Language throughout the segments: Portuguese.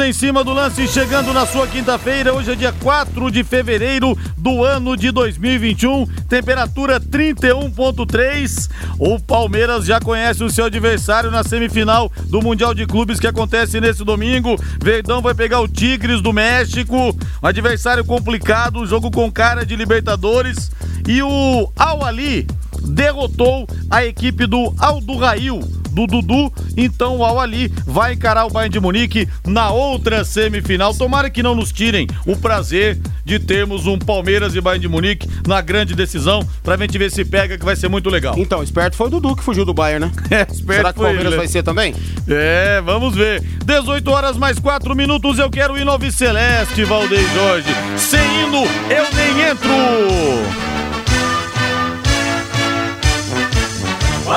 em cima do lance, chegando na sua quinta-feira. Hoje é dia 4 de fevereiro do ano de 2021. Temperatura 31,3. O Palmeiras já conhece o seu adversário na semifinal do Mundial de Clubes que acontece nesse domingo. Verdão vai pegar o Tigres do México. Um adversário complicado, jogo com cara de Libertadores. E o Al Ali derrotou a equipe do Aldo Rail do Dudu. Então o Al-Ali vai encarar o Bayern de Munique na outra semifinal. Tomara que não nos tirem o prazer de termos um Palmeiras e Bayern de Munique na grande decisão pra gente ver se pega, que vai ser muito legal. Então, esperto foi o Dudu que fugiu do Bayern, né? É, esperto Será que o Palmeiras ele. vai ser também? É, vamos ver. 18 horas mais 4 minutos, eu quero ir no Celeste, Valdeir Jorge. Sem hino, eu nem entro.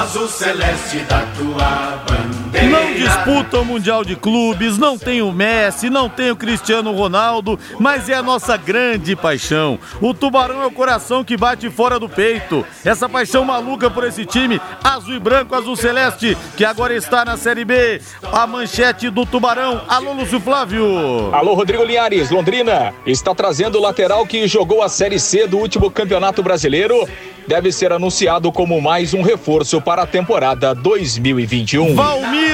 Azul celeste da tua bandeira. Não disputa o Mundial de Clubes, não tem o Messi, não tem o Cristiano Ronaldo, mas é a nossa grande paixão. O Tubarão é o coração que bate fora do peito. Essa paixão maluca por esse time, azul e branco, azul celeste, que agora está na Série B. A manchete do Tubarão. Alô, Lúcio Flávio. Alô, Rodrigo Linhares. Londrina está trazendo o lateral que jogou a Série C do último Campeonato Brasileiro deve ser anunciado como mais um reforço para a temporada 2021. Valmir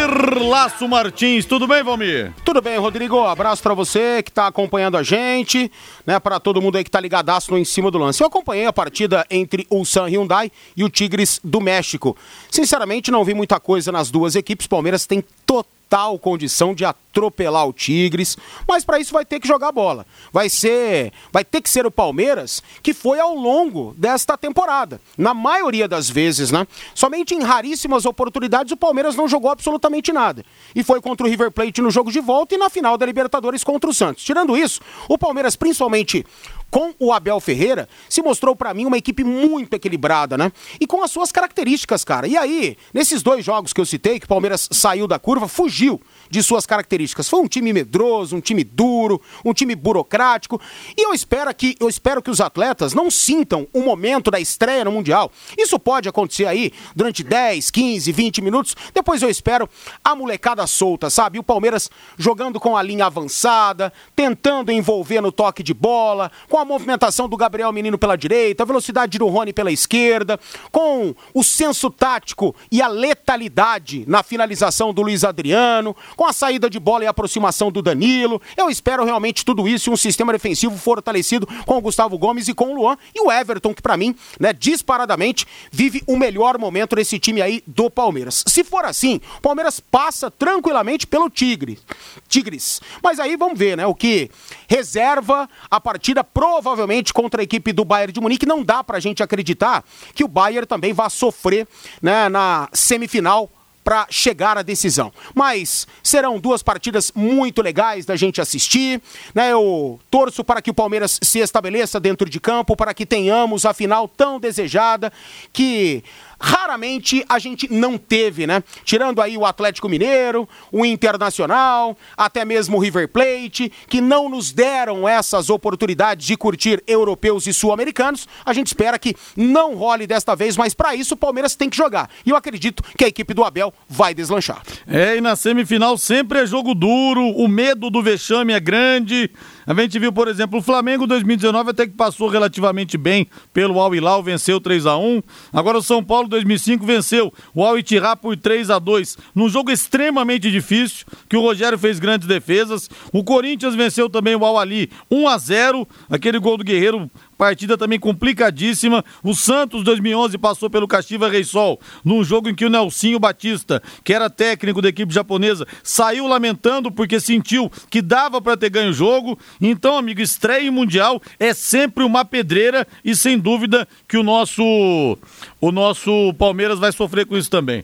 Laço Martins, tudo bem, Valmir? Tudo bem, Rodrigo. Abraço para você que está acompanhando a gente, né? Para todo mundo aí que está ligadaço no em cima do lance. Eu acompanhei a partida entre o San Hyundai e o Tigres do México. Sinceramente, não vi muita coisa nas duas equipes. Palmeiras tem total total condição de atropelar o Tigres, mas para isso vai ter que jogar bola. Vai ser, vai ter que ser o Palmeiras que foi ao longo desta temporada. Na maioria das vezes, né? Somente em raríssimas oportunidades o Palmeiras não jogou absolutamente nada. E foi contra o River Plate no jogo de volta e na final da Libertadores contra o Santos. Tirando isso, o Palmeiras, principalmente com o Abel Ferreira, se mostrou para mim uma equipe muito equilibrada, né? E com as suas características, cara. E aí, nesses dois jogos que eu citei, que o Palmeiras saiu da curva, fugiu de suas características. Foi um time medroso, um time duro, um time burocrático. E eu espero que eu espero que os atletas não sintam o momento da estreia no Mundial. Isso pode acontecer aí durante 10, 15, 20 minutos. Depois eu espero a molecada solta, sabe? O Palmeiras jogando com a linha avançada, tentando envolver no toque de bola, com a movimentação do Gabriel Menino pela direita, a velocidade do Rony pela esquerda, com o senso tático e a letalidade na finalização do Luiz Adriano, com a saída de bola e aproximação do Danilo. Eu espero realmente tudo isso e um sistema defensivo fortalecido com o Gustavo Gomes e com o Luan e o Everton, que para mim, né, disparadamente, vive o melhor momento desse time aí do Palmeiras. Se for assim, o Palmeiras passa tranquilamente pelo Tigre. Tigres. Mas aí vamos ver, né, o que reserva a partida provavelmente contra a equipe do Bayern de Munique. Não dá pra gente acreditar que o Bayern também vá sofrer, né, na semifinal para chegar à decisão. Mas serão duas partidas muito legais da gente assistir. Né? Eu torço para que o Palmeiras se estabeleça dentro de campo, para que tenhamos a final tão desejada que raramente a gente não teve, né? Tirando aí o Atlético Mineiro, o Internacional, até mesmo o River Plate, que não nos deram essas oportunidades de curtir europeus e sul-americanos. A gente espera que não role desta vez, mas para isso o Palmeiras tem que jogar. E eu acredito que a equipe do Abel vai deslanchar. É, e na semifinal sempre é jogo duro, o medo do vexame é grande. A gente viu, por exemplo, o Flamengo 2019 até que passou relativamente bem pelo Al Hilal, venceu 3 a 1. Agora o São Paulo 2005 venceu o Al Ittihad por 3 a 2, num jogo extremamente difícil, que o Rogério fez grandes defesas. O Corinthians venceu também o Al Ali 1 a 0, aquele gol do Guerreiro Partida também complicadíssima. O Santos 2011 passou pelo Caxiva Reysol, num jogo em que o Nelsinho Batista, que era técnico da equipe japonesa, saiu lamentando porque sentiu que dava para ter ganho o jogo. Então, amigo, estreia em mundial é sempre uma pedreira e sem dúvida que o nosso o nosso Palmeiras vai sofrer com isso também.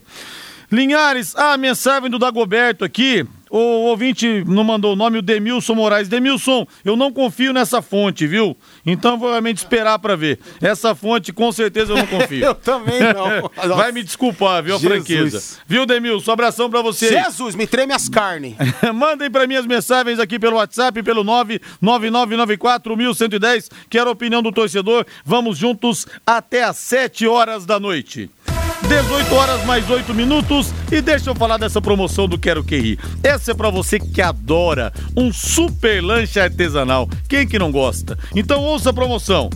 Linhares, a mensagem do Dagoberto aqui. O ouvinte não mandou o nome, o Demilson Moraes. Demilson, eu não confio nessa fonte, viu? Então vou realmente esperar para ver. Essa fonte, com certeza, eu não confio. eu também não. Vai me desculpar, viu, a franqueza. Viu, Demilson? Abração para você. Jesus, me treme as carnes. Mandem para mim as mensagens aqui pelo WhatsApp, pelo 99994 Quero a opinião do torcedor. Vamos juntos até às 7 horas da noite. 18 horas mais 8 minutos e deixa eu falar dessa promoção do Quero Que Rir. Essa é para você que adora um super lanche artesanal. Quem que não gosta? Então ouça a promoção.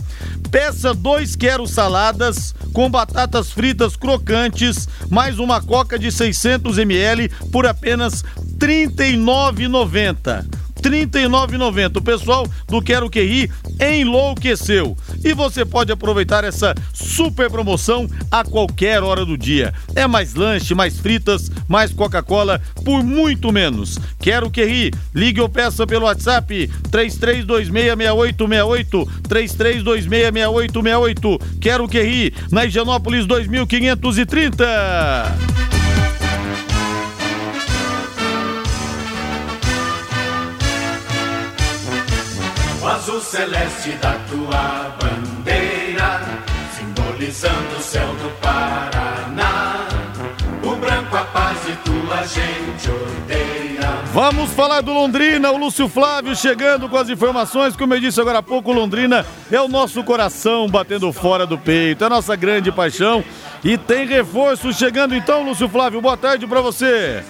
Peça dois Quero Saladas com batatas fritas crocantes, mais uma coca de 600 ml por apenas R$ 39,90. 39,90. O pessoal do Quero Que Rir enlouqueceu. E você pode aproveitar essa super promoção a qualquer hora do dia. É mais lanche, mais fritas, mais Coca-Cola por muito menos. Quero Que Rir. Ligue ou peça pelo WhatsApp 33266868 33266868. Quero Que Rir. Na Higienópolis 2530. O azul celeste da tua bandeira, simbolizando o céu do Paraná. O branco a paz e tua gente odeia. Vamos falar do Londrina, o Lúcio Flávio chegando com as informações. Como eu disse agora há pouco, Londrina é o nosso coração batendo fora do peito, é a nossa grande paixão. E tem reforço chegando então, Lúcio Flávio. Boa tarde para você.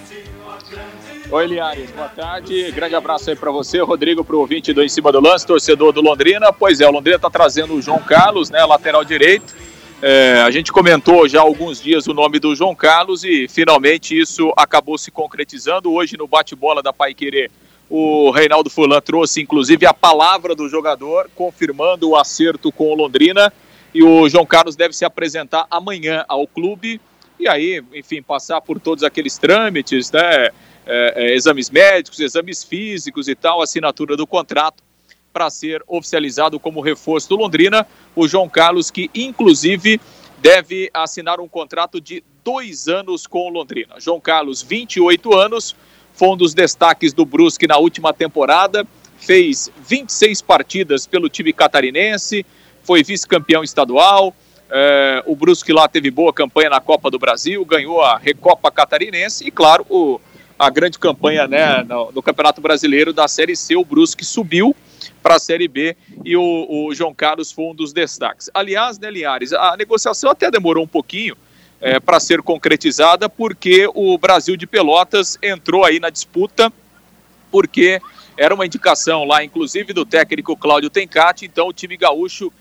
Oi, Liares, boa tarde. Grande abraço aí para você, Rodrigo, pro ouvinte do Em Cima do Lance, torcedor do Londrina. Pois é, o Londrina tá trazendo o João Carlos, né, lateral direito. É, a gente comentou já há alguns dias o nome do João Carlos e finalmente isso acabou se concretizando. Hoje no bate-bola da Pai Querer, o Reinaldo Fulan trouxe inclusive a palavra do jogador, confirmando o acerto com o Londrina. E o João Carlos deve se apresentar amanhã ao clube e aí, enfim, passar por todos aqueles trâmites, né? É, é, exames médicos, exames físicos e tal, assinatura do contrato para ser oficializado como reforço do Londrina. O João Carlos, que inclusive deve assinar um contrato de dois anos com o Londrina. João Carlos, 28 anos, foi um dos destaques do Brusque na última temporada, fez 26 partidas pelo time catarinense, foi vice-campeão estadual. É, o Brusque lá teve boa campanha na Copa do Brasil, ganhou a Recopa Catarinense e, claro, o a grande campanha né, no, no, Campeonato Brasileiro da Série C. O Brusque subiu para a Série B e o, o, João Carlos foi um dos destaques. Aliás, né, Linhares, a negociação até demorou um pouquinho é, para ser concretizada, porque o Brasil de Pelotas entrou aí na disputa, porque era uma indicação lá, inclusive, do técnico Cláudio Tencati, então o time gaúcho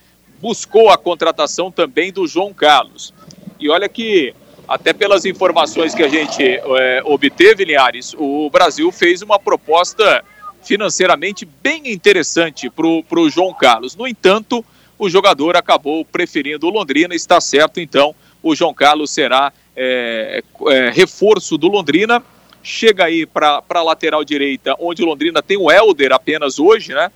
buscou a contratação também do João Carlos. E olha que até pelas informações que a gente é, obteve, Linhares, o Brasil fez uma proposta financeiramente bem interessante para o João Carlos. No entanto, o jogador acabou preferindo o Londrina, está certo, então o João Carlos será é, é, reforço do Londrina. Chega aí para a lateral direita, onde o Londrina tem o Helder apenas hoje, né?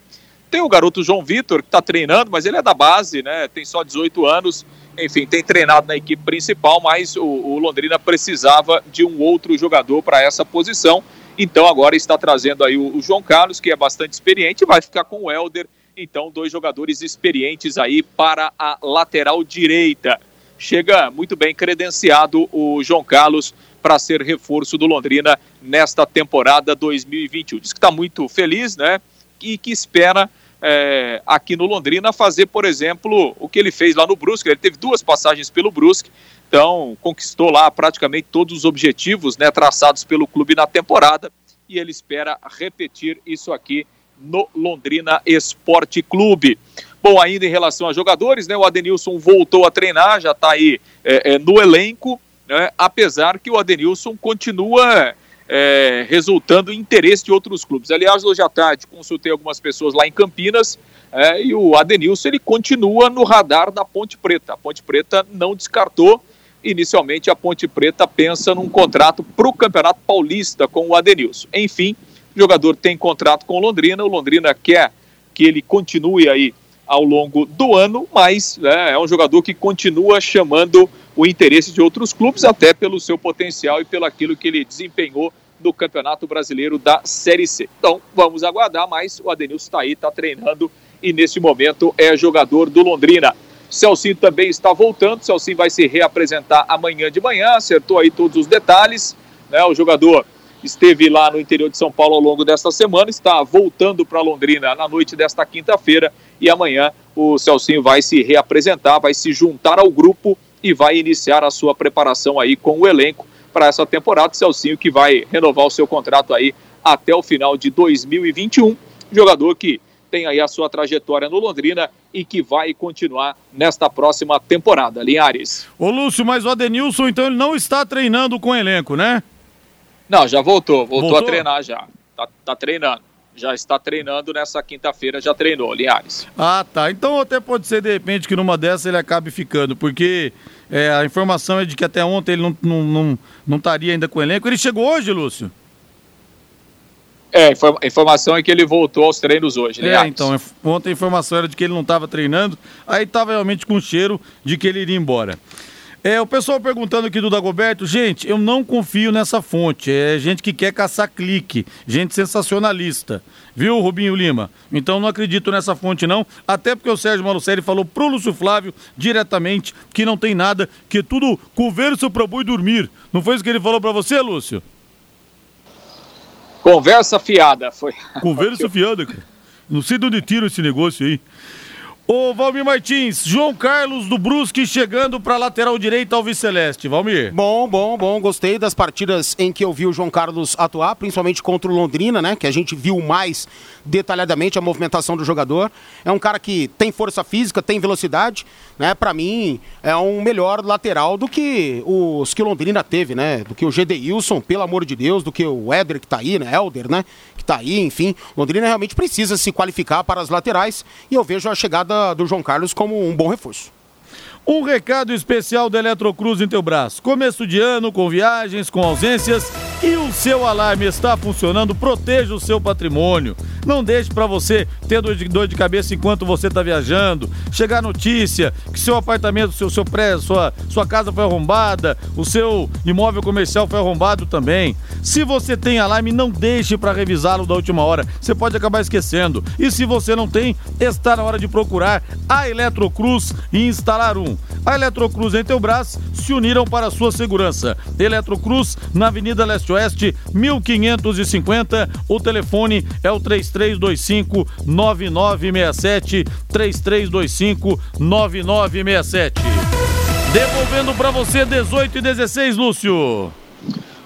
Tem o garoto João Vitor, que está treinando, mas ele é da base, né? Tem só 18 anos enfim, tem treinado na equipe principal, mas o, o Londrina precisava de um outro jogador para essa posição. Então agora está trazendo aí o, o, João Carlos, que é bastante experiente, vai ficar com o Helder. Então, dois jogadores experientes aí para a lateral direita. Chega muito bem credenciado o João Carlos para ser reforço do Londrina nesta temporada 2021. Diz que está muito feliz, né? E que espera é, aqui no Londrina fazer, por exemplo, o que ele fez lá no Brusque. Ele teve duas passagens pelo Brusque, então conquistou lá praticamente todos os objetivos né, traçados pelo clube na temporada e ele espera repetir isso aqui no Londrina Esporte Clube. Bom, ainda em relação a jogadores, né, o Adenilson voltou a treinar, já está aí é, é, no elenco, né, apesar que o Adenilson continua é, resultando em interesse de outros clubes. Aliás, hoje à tarde consultei algumas pessoas lá em Campinas é, e o Adenilson ele continua no radar da Ponte Preta. A Ponte Preta não descartou. Inicialmente, a Ponte Preta pensa num contrato para o Campeonato Paulista com o Adenilson. Enfim, o jogador tem contrato com o Londrina. O Londrina quer que ele continue aí ao longo do ano, mas é, é um jogador que continua chamando o interesse de outros clubes, até pelo seu potencial e pelo aquilo que ele desempenhou do Campeonato Brasileiro da Série C. Então, vamos aguardar, mas o Adenilson está aí, está treinando e nesse momento é jogador do Londrina. Celcinho também está voltando, Celcinho vai se reapresentar amanhã de manhã, acertou aí todos os detalhes, né? O jogador esteve lá no interior de São Paulo ao longo desta semana, está voltando para Londrina na noite desta quinta-feira e amanhã o Celcinho vai se reapresentar, vai se juntar ao grupo e vai iniciar a sua preparação aí com o elenco para essa temporada. Celcinho que vai renovar o seu contrato aí até o final de 2021. Jogador que tem aí a sua trajetória no Londrina e que vai continuar nesta próxima temporada. Linhares. Ô Lúcio, mas o Adenilson então ele não está treinando com o elenco, né? Não, já voltou, voltou, voltou? a treinar já. Tá, tá treinando. Já está treinando nessa quinta-feira, já treinou, Linhares. Ah, tá. Então até pode ser de repente que numa dessas ele acabe ficando, porque é, a informação é de que até ontem ele não, não, não, não estaria ainda com o elenco. Ele chegou hoje, Lúcio? É, a informação é que ele voltou aos treinos hoje, né? É, então, ontem a informação era de que ele não estava treinando, aí estava realmente com cheiro de que ele iria embora. É, o pessoal perguntando aqui do Dagoberto, gente, eu não confio nessa fonte. É gente que quer caçar clique, gente sensacionalista. Viu, Rubinho Lima? Então não acredito nessa fonte, não. Até porque o Sérgio Malucelli falou pro Lúcio Flávio diretamente que não tem nada, que tudo conversa pro boi dormir. Não foi isso que ele falou para você, Lúcio? Conversa fiada, foi. Conversa fiada, cara. Não sei de onde tira esse negócio aí. Ô, Valmir Martins, João Carlos do Brusque chegando para lateral direita ao Celeste. Valmir. Bom, bom, bom. Gostei das partidas em que eu vi o João Carlos atuar, principalmente contra o Londrina, né? Que a gente viu mais detalhadamente a movimentação do jogador. É um cara que tem força física, tem velocidade, né? Para mim, é um melhor lateral do que os que o Londrina teve, né? Do que o Gedeilson, pelo amor de Deus, do que o Éder que tá aí, né? Elder, né? Que tá aí, enfim. Londrina realmente precisa se qualificar para as laterais e eu vejo a chegada do João Carlos como um bom reforço. Um recado especial da Eletrocruz em teu braço. Começo de ano com viagens, com ausências e o seu alarme está funcionando. Proteja o seu patrimônio. Não deixe para você ter dor de, dor de cabeça enquanto você está viajando. Chegar notícia que seu apartamento, seu, seu pré, sua, sua casa foi arrombada, o seu imóvel comercial foi arrombado também. Se você tem alarme, não deixe para revisá-lo da última hora. Você pode acabar esquecendo. E se você não tem, está na hora de procurar a Eletrocruz e instalar um. A Eletrocruz em teu braço se uniram para a sua segurança. Eletrocruz na Avenida Leste Oeste, 1550. O telefone é o 3325 9967 3325 9967. Devolvendo para você 18 e 16, Lúcio.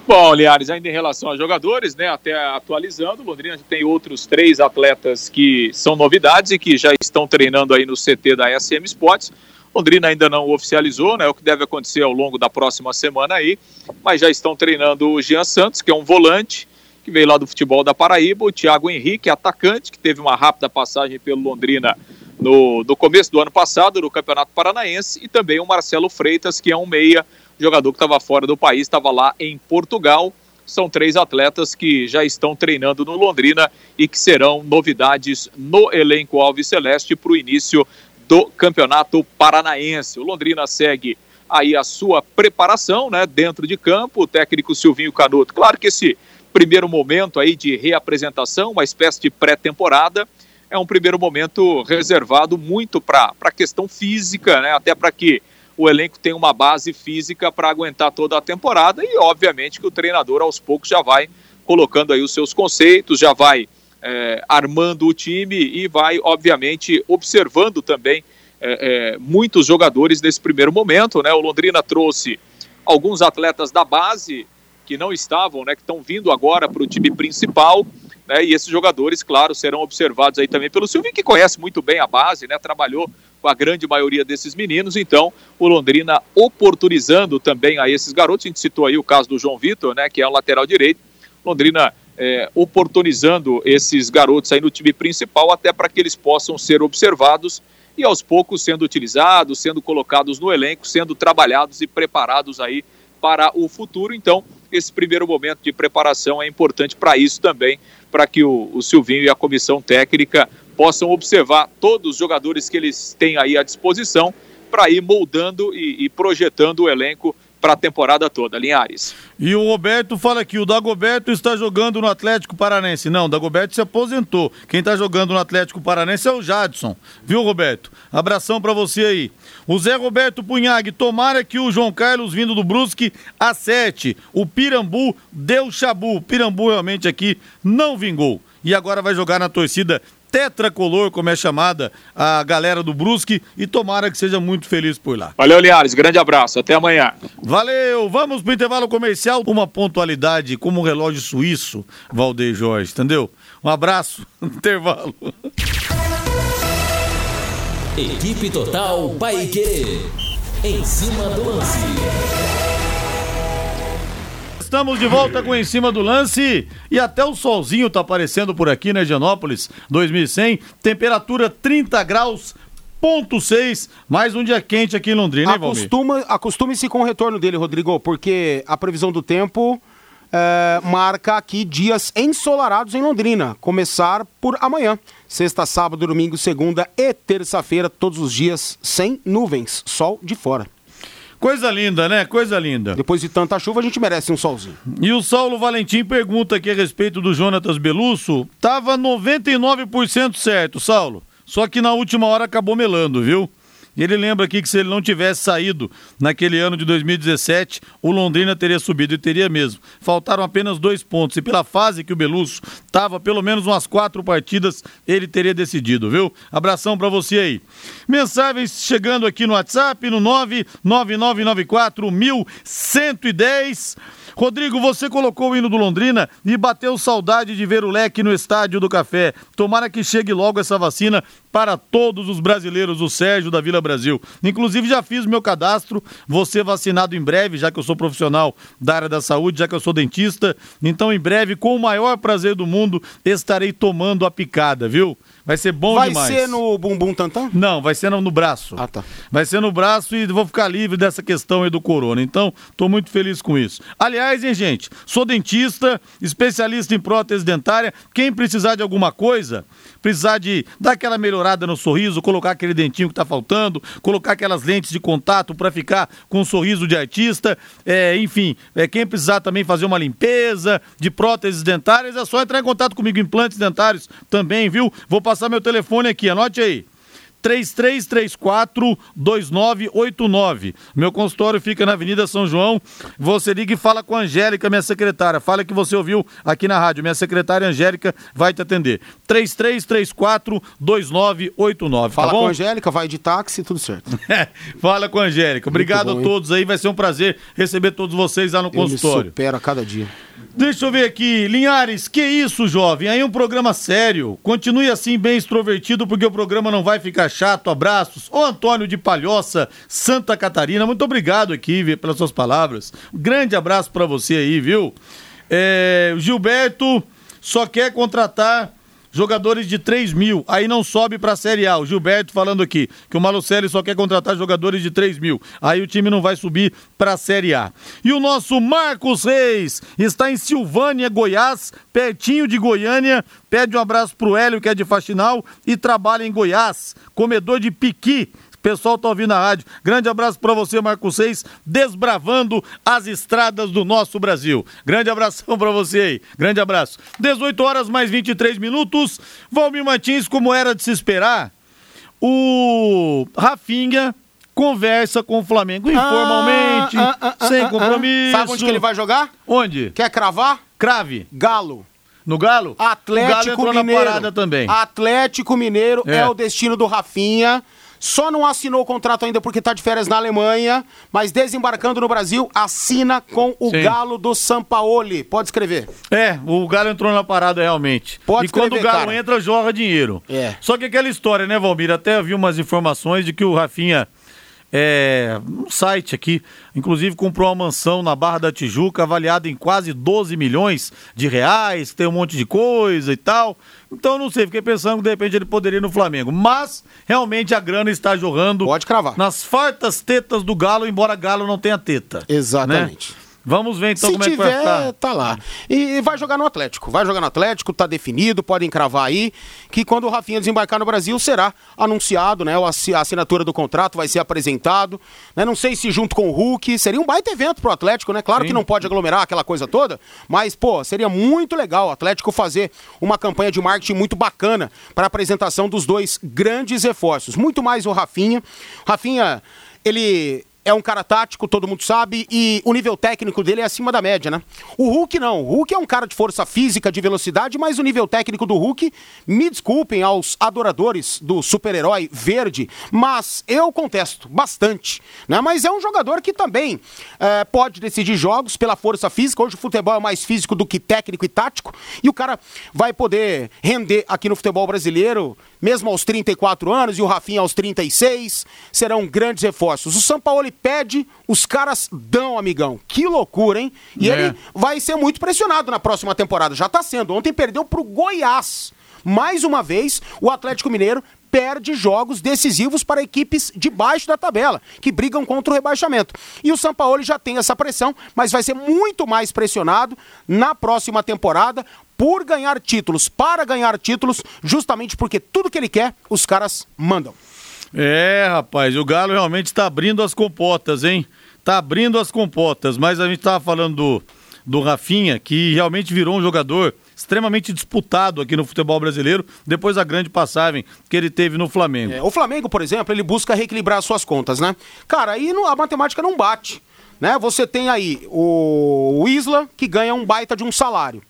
Bom, Liares, ainda em relação a jogadores, né, até atualizando, Londrina tem outros três atletas que são novidades e que já estão treinando aí no CT da SM Sports. Londrina ainda não oficializou, né? O que deve acontecer ao longo da próxima semana aí, mas já estão treinando o Jean Santos, que é um volante que veio lá do futebol da Paraíba, o Thiago Henrique, atacante, que teve uma rápida passagem pelo Londrina no, no começo do ano passado, no Campeonato Paranaense, e também o Marcelo Freitas, que é um meia, jogador que estava fora do país, estava lá em Portugal. São três atletas que já estão treinando no Londrina e que serão novidades no elenco Alves Celeste para o início do Campeonato Paranaense. O Londrina segue aí a sua preparação, né, dentro de campo, o técnico Silvinho Canuto. Claro que esse primeiro momento aí de reapresentação, uma espécie de pré-temporada, é um primeiro momento reservado muito para a questão física, né, até para que o elenco tenha uma base física para aguentar toda a temporada e, obviamente, que o treinador aos poucos já vai colocando aí os seus conceitos, já vai é, armando o time e vai, obviamente, observando também é, é, muitos jogadores nesse primeiro momento. Né? O Londrina trouxe alguns atletas da base que não estavam, né, que estão vindo agora para o time principal. Né, e esses jogadores, claro, serão observados aí também pelo Silvio, que conhece muito bem a base, né, trabalhou com a grande maioria desses meninos. Então, o Londrina oportunizando também a esses garotos. A gente citou aí o caso do João Vitor, né, que é o lateral direito. Londrina é, oportunizando esses garotos aí no time principal, até para que eles possam ser observados e aos poucos sendo utilizados, sendo colocados no elenco, sendo trabalhados e preparados aí para o futuro. Então, esse primeiro momento de preparação é importante para isso também, para que o, o Silvinho e a comissão técnica possam observar todos os jogadores que eles têm aí à disposição para ir moldando e, e projetando o elenco para a temporada toda, Linhares. E o Roberto fala aqui, o Dagoberto está jogando no Atlético Paranense. Não, o Dagoberto se aposentou. Quem está jogando no Atlético Paranense é o Jadson. Viu, Roberto? Abração para você aí. O Zé Roberto Punhag, tomara que o João Carlos vindo do Brusque acerte. O Pirambu deu chabu. O Pirambu realmente aqui não vingou. E agora vai jogar na torcida tetracolor, como é chamada a galera do Brusque, e tomara que seja muito feliz por lá. Valeu, Linhares, grande abraço, até amanhã. Valeu, vamos pro intervalo comercial, uma pontualidade como um relógio suíço, Valdeir Jorge, entendeu? Um abraço, intervalo. Equipe Total Paique. Em cima do lance. Estamos de volta com Em Cima do Lance e até o solzinho tá aparecendo por aqui, né, Gianópolis 2100, temperatura 30 graus, ponto 6, mais um dia quente aqui em Londrina, hein? Acostuma, acostume-se com o retorno dele, Rodrigo, porque a previsão do tempo é, marca aqui dias ensolarados em Londrina. Começar por amanhã. Sexta, sábado, domingo, segunda e terça-feira, todos os dias sem nuvens, sol de fora. Coisa linda, né? Coisa linda. Depois de tanta chuva, a gente merece um solzinho. E o Saulo Valentim pergunta aqui a respeito do Jonatas Belusso. Tava 99% certo, Saulo. Só que na última hora acabou melando, viu? Ele lembra aqui que se ele não tivesse saído naquele ano de 2017, o Londrina teria subido e teria mesmo. Faltaram apenas dois pontos. E pela fase que o Belusso estava, pelo menos umas quatro partidas, ele teria decidido, viu? Abração para você aí. Mensagens chegando aqui no WhatsApp, no 99994 1110. Rodrigo, você colocou o hino do Londrina e bateu saudade de ver o leque no estádio do Café. Tomara que chegue logo essa vacina para todos os brasileiros, o Sérgio da Vila Brasil. Inclusive, já fiz meu cadastro, ser vacinado em breve, já que eu sou profissional da área da saúde, já que eu sou dentista. Então, em breve, com o maior prazer do mundo, estarei tomando a picada, viu? Vai ser bom Vai demais. ser no bumbum tantã? Não, vai ser no, no braço. Ah, tá. Vai ser no braço e vou ficar livre dessa questão aí do corona. Então, tô muito feliz com isso. Aliás, hein, gente, sou dentista, especialista em prótese dentária. Quem precisar de alguma coisa, precisar de dar aquela melhorada no sorriso, colocar aquele dentinho que tá faltando, colocar aquelas lentes de contato para ficar com um sorriso de artista, é, enfim, é, quem precisar também fazer uma limpeza de próteses dentárias, é só entrar em contato comigo, implantes dentários também, viu? Vou passar meu telefone aqui, anote aí. 3334-2989. Meu consultório fica na Avenida São João. Você liga e fala com a Angélica, minha secretária. Fala que você ouviu aqui na rádio. Minha secretária Angélica vai te atender. 3334-2989. Fala tá com bom? a Angélica, vai de táxi, tudo certo. Fala com a Angélica. Obrigado bom, a hein? todos aí. Vai ser um prazer receber todos vocês lá no Eu me consultório. supero a cada dia. Deixa eu ver aqui, Linhares, que isso, jovem? Aí um programa sério. Continue assim, bem extrovertido, porque o programa não vai ficar chato. Abraços. Ô Antônio de Palhoça, Santa Catarina, muito obrigado aqui viu, pelas suas palavras. Grande abraço pra você aí, viu? É, o Gilberto só quer contratar jogadores de 3 mil, aí não sobe pra Série A. O Gilberto falando aqui que o Malucelli só quer contratar jogadores de 3 mil, aí o time não vai subir pra Série A. E o nosso Marcos Reis está em Silvânia, Goiás, pertinho de Goiânia. Pede um abraço pro Hélio, que é de Faxinal, e trabalha em Goiás, comedor de piqui. Pessoal tá ouvindo a rádio. Grande abraço para você, Marcos Seis, desbravando as estradas do nosso Brasil. Grande abração para você aí. Grande abraço. 18 horas mais 23 minutos. Valmir Martins, como era de se esperar, o Rafinha conversa com o Flamengo informalmente, Ah, ah, ah, sem ah, ah. compromisso. Sabe onde que ele vai jogar? Onde? Quer cravar? Crave. Galo. No Galo? o Galo Atlético Mineiro. na parada também. Atlético Mineiro é. É. o destino do Rafinha. Só não assinou o contrato ainda porque tá de férias na Alemanha, mas desembarcando no Brasil, assina com o Sim. Galo do Sampaoli. Pode escrever. É, o Galo entrou na parada realmente. Pode e quando o escrever, Galo cara. entra, jorra dinheiro. É. Só que aquela história, né, Valmir? Até vi umas informações de que o Rafinha, é, um site aqui, inclusive comprou uma mansão na Barra da Tijuca, avaliada em quase 12 milhões de reais, tem um monte de coisa e tal. Então, não sei, fiquei pensando que de repente ele poderia ir no Flamengo. Mas, realmente, a grana está jorrando Pode cravar. nas fartas tetas do Galo, embora Galo não tenha teta. Exatamente. né? Vamos ver então Se como é que tiver, vai ficar. tá lá. E vai jogar no Atlético. Vai jogar no Atlético, tá definido, podem cravar aí, que quando o Rafinha desembarcar no Brasil será anunciado, né? A assinatura do contrato vai ser apresentado. Né? Não sei se junto com o Hulk, seria um baita evento pro Atlético, né? Claro Sim. que não pode aglomerar aquela coisa toda, mas, pô, seria muito legal o Atlético fazer uma campanha de marketing muito bacana para apresentação dos dois grandes reforços. Muito mais o Rafinha. Rafinha, ele é um cara tático, todo mundo sabe, e o nível técnico dele é acima da média, né? O Hulk não. O Hulk é um cara de força física, de velocidade, mas o nível técnico do Hulk, me desculpem aos adoradores do super-herói verde, mas eu contesto bastante, né? Mas é um jogador que também eh, pode decidir jogos pela força física. Hoje o futebol é mais físico do que técnico e tático, e o cara vai poder render aqui no futebol brasileiro, mesmo aos 34 anos, e o Rafinha aos 36, serão grandes reforços. O São Paulo pede, os caras dão, amigão. Que loucura, hein? E É. ele vai ser muito pressionado na próxima temporada. Já tá sendo. Ontem perdeu pro Goiás. Mais uma vez, o Atlético Mineiro perde jogos decisivos para equipes de baixo da tabela, que brigam contra o rebaixamento. E o São Paulo já tem essa pressão, mas vai ser muito mais pressionado na próxima temporada por ganhar títulos, para ganhar títulos, justamente porque tudo que ele quer, os caras mandam. É, rapaz, o Galo realmente está abrindo as compotas, hein? Tá abrindo as compotas, mas a gente tava falando do, do Rafinha, que realmente virou um jogador extremamente disputado aqui no futebol brasileiro, depois da grande passagem que ele teve no Flamengo. É, o Flamengo, por exemplo, ele busca reequilibrar as suas contas, né? Cara, aí não- a matemática não bate. Né? Você tem aí o, o Isla, que ganha um baita de um salário.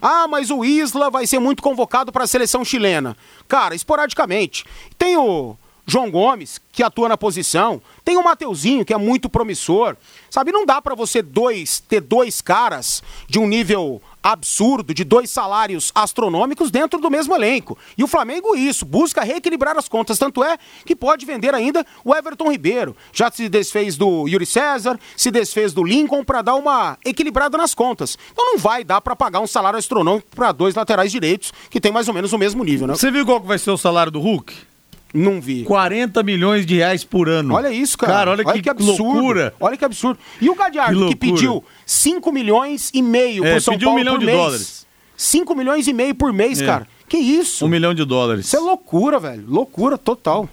Ah, mas o Isla vai ser muito convocado para a seleção chilena. Cara, esporadicamente. Tem o João Gomes, que atua na posição. Tem o Mateuzinho, que é muito promissor. Sabe, não dá para você dois ter dois caras de um nível absurdo, de dois salários astronômicos dentro do mesmo elenco. E o Flamengo, isso, busca reequilibrar as contas. Tanto é que pode vender ainda o Everton Ribeiro. Já se desfez do Yuri César, se desfez do Lincoln para dar uma equilibrada nas contas. Então não vai dar para pagar um salário astronômico para dois laterais direitos que tem mais ou menos o mesmo nível, né? Você viu qual que vai ser o salário do Hulk? Não vi. 40 milhões de reais por ano. Olha isso, cara. Cara, olha, que, absurdo. loucura. Olha que absurdo. E o Gadiardo, Que que, pediu 5 milhões e meio É, pro São pediu um Paulo milhão por de mês. dólares. 5 milhões e meio por mês, É. cara. Que isso? Um milhão de dólares. Isso é loucura, velho. Loucura total.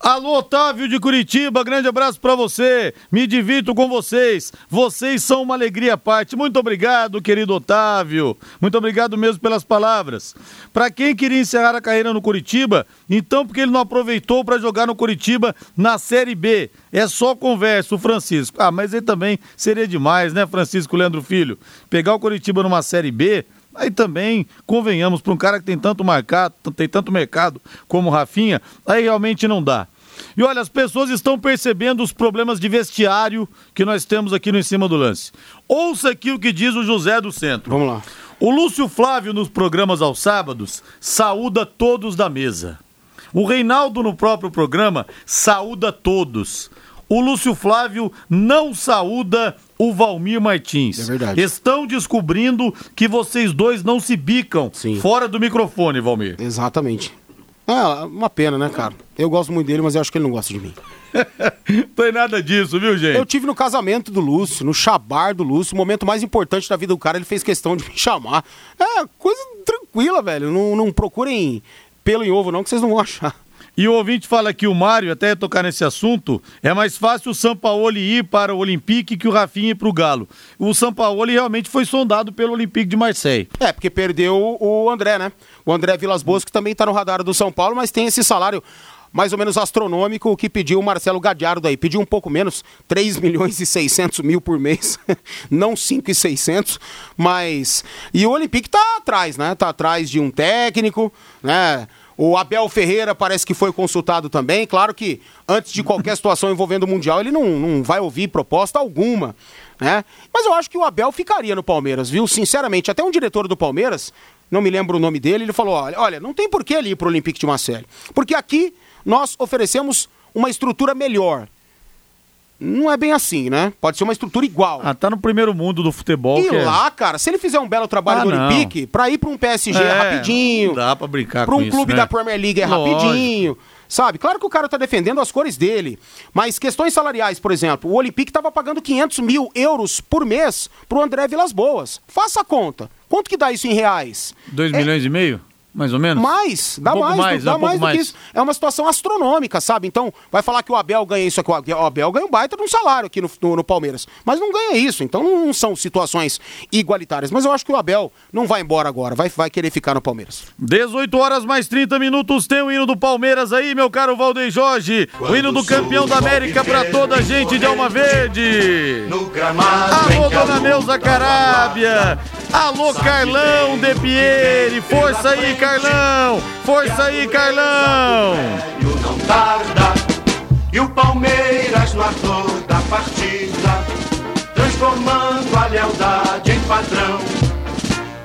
Alô, Otávio de Curitiba, grande abraço pra você. Me divirto com vocês. Vocês são uma alegria à parte. Muito obrigado, querido Otávio. Muito obrigado mesmo pelas palavras. Pra quem queria encerrar a carreira no Curitiba, então porque ele não aproveitou pra jogar no Curitiba na Série B. É só conversa, o Francisco. Ah, mas ele também seria demais, né, Francisco Leandro Filho? Pegar o Curitiba numa Série B, Aí também, convenhamos, para um cara que tem tanto mercado, tem tanto mercado como o Rafinha, aí realmente não dá. E olha, as pessoas estão percebendo os problemas de vestiário que nós temos aqui no Em Cima do Lance. Ouça aqui o que diz o José do Centro. Vamos lá. O Lúcio Flávio, nos programas aos sábados, saúda todos da mesa. O Reinaldo, no próprio programa, saúda todos. O Lúcio Flávio não saúda o Valmir Martins. É verdade. Estão descobrindo que vocês dois não se bicam Sim. fora do microfone, Valmir. Exatamente. É, uma pena, né, cara? Eu gosto muito dele, mas eu acho que ele não gosta de mim. Tem nada disso, viu, gente? Eu tive no casamento do Lúcio, no chabar do Lúcio, o momento mais importante da vida do cara, ele fez questão de me chamar. É, coisa tranquila, velho. Não, não procurem pelo em ovo, não, que vocês não vão achar. E o ouvinte fala que o Mário, até tocar nesse assunto, é mais fácil o Sampaoli ir para o Olympique que o Rafinha ir para o Galo. O Sampaoli realmente foi sondado pelo Olympique de Marseille. É, porque perdeu o André, né? O André Vilas Boas, que também tá no radar do São Paulo, mas tem esse salário mais ou menos astronômico que pediu o Marcelo Gadiardo aí. Pediu um pouco menos, 3 milhões e 600 mil por mês. Não 5 e 600, mas... E o Olympique tá atrás, né? Tá atrás de um técnico, né? O Abel Ferreira parece que foi consultado também. Claro que antes de qualquer situação envolvendo o Mundial, ele não, não vai ouvir proposta alguma. Né? Mas eu acho que o Abel ficaria no Palmeiras, viu? Sinceramente, até um diretor do Palmeiras, não me lembro o nome dele, ele falou: olha, olha não tem por que ele ir para o Olympique de Marseille. Porque aqui nós oferecemos uma estrutura melhor. Não é bem assim, né? Pode ser uma estrutura igual. Ah, tá no primeiro mundo do futebol. e é- lá, cara, se ele fizer um belo trabalho Ah, no não. Olympique, pra ir pra um PSG É, rapidinho, não dá pra brincar pra com um isso, clube né? da Premier League é Lógico. rapidinho, Sabe? Claro que o cara tá defendendo as cores dele, mas questões salariais, por exemplo, o Olympique tava pagando 500 mil euros por mês pro André Vilas Boas. Faça a conta. Quanto que dá isso em reais? 2 é... milhões e meio? Mais ou menos? Mais, dá um mais, mais, dá um mais do mais. que isso. É uma situação astronômica, sabe? Então, vai falar que o Abel ganha isso aqui. O Abel ganha um baita de um salário aqui no, no, no, Palmeiras. Mas não ganha isso. Então, não são situações igualitárias. Mas eu acho que o Abel não vai embora agora. Vai, vai querer ficar no Palmeiras. 18 horas mais 30 minutos. Tem o hino do Palmeiras aí, meu caro Valdeir Jorge. o hino do campeão da América para toda a gente de Alma Verde. Alô, dona Neuza Carábia. Alô, Carlão de Pieri. Força aí, Carlão! Força aí, Carlão! Não tarda, e o Palmeiras no ator da partida, transformando a lealdade em padrão.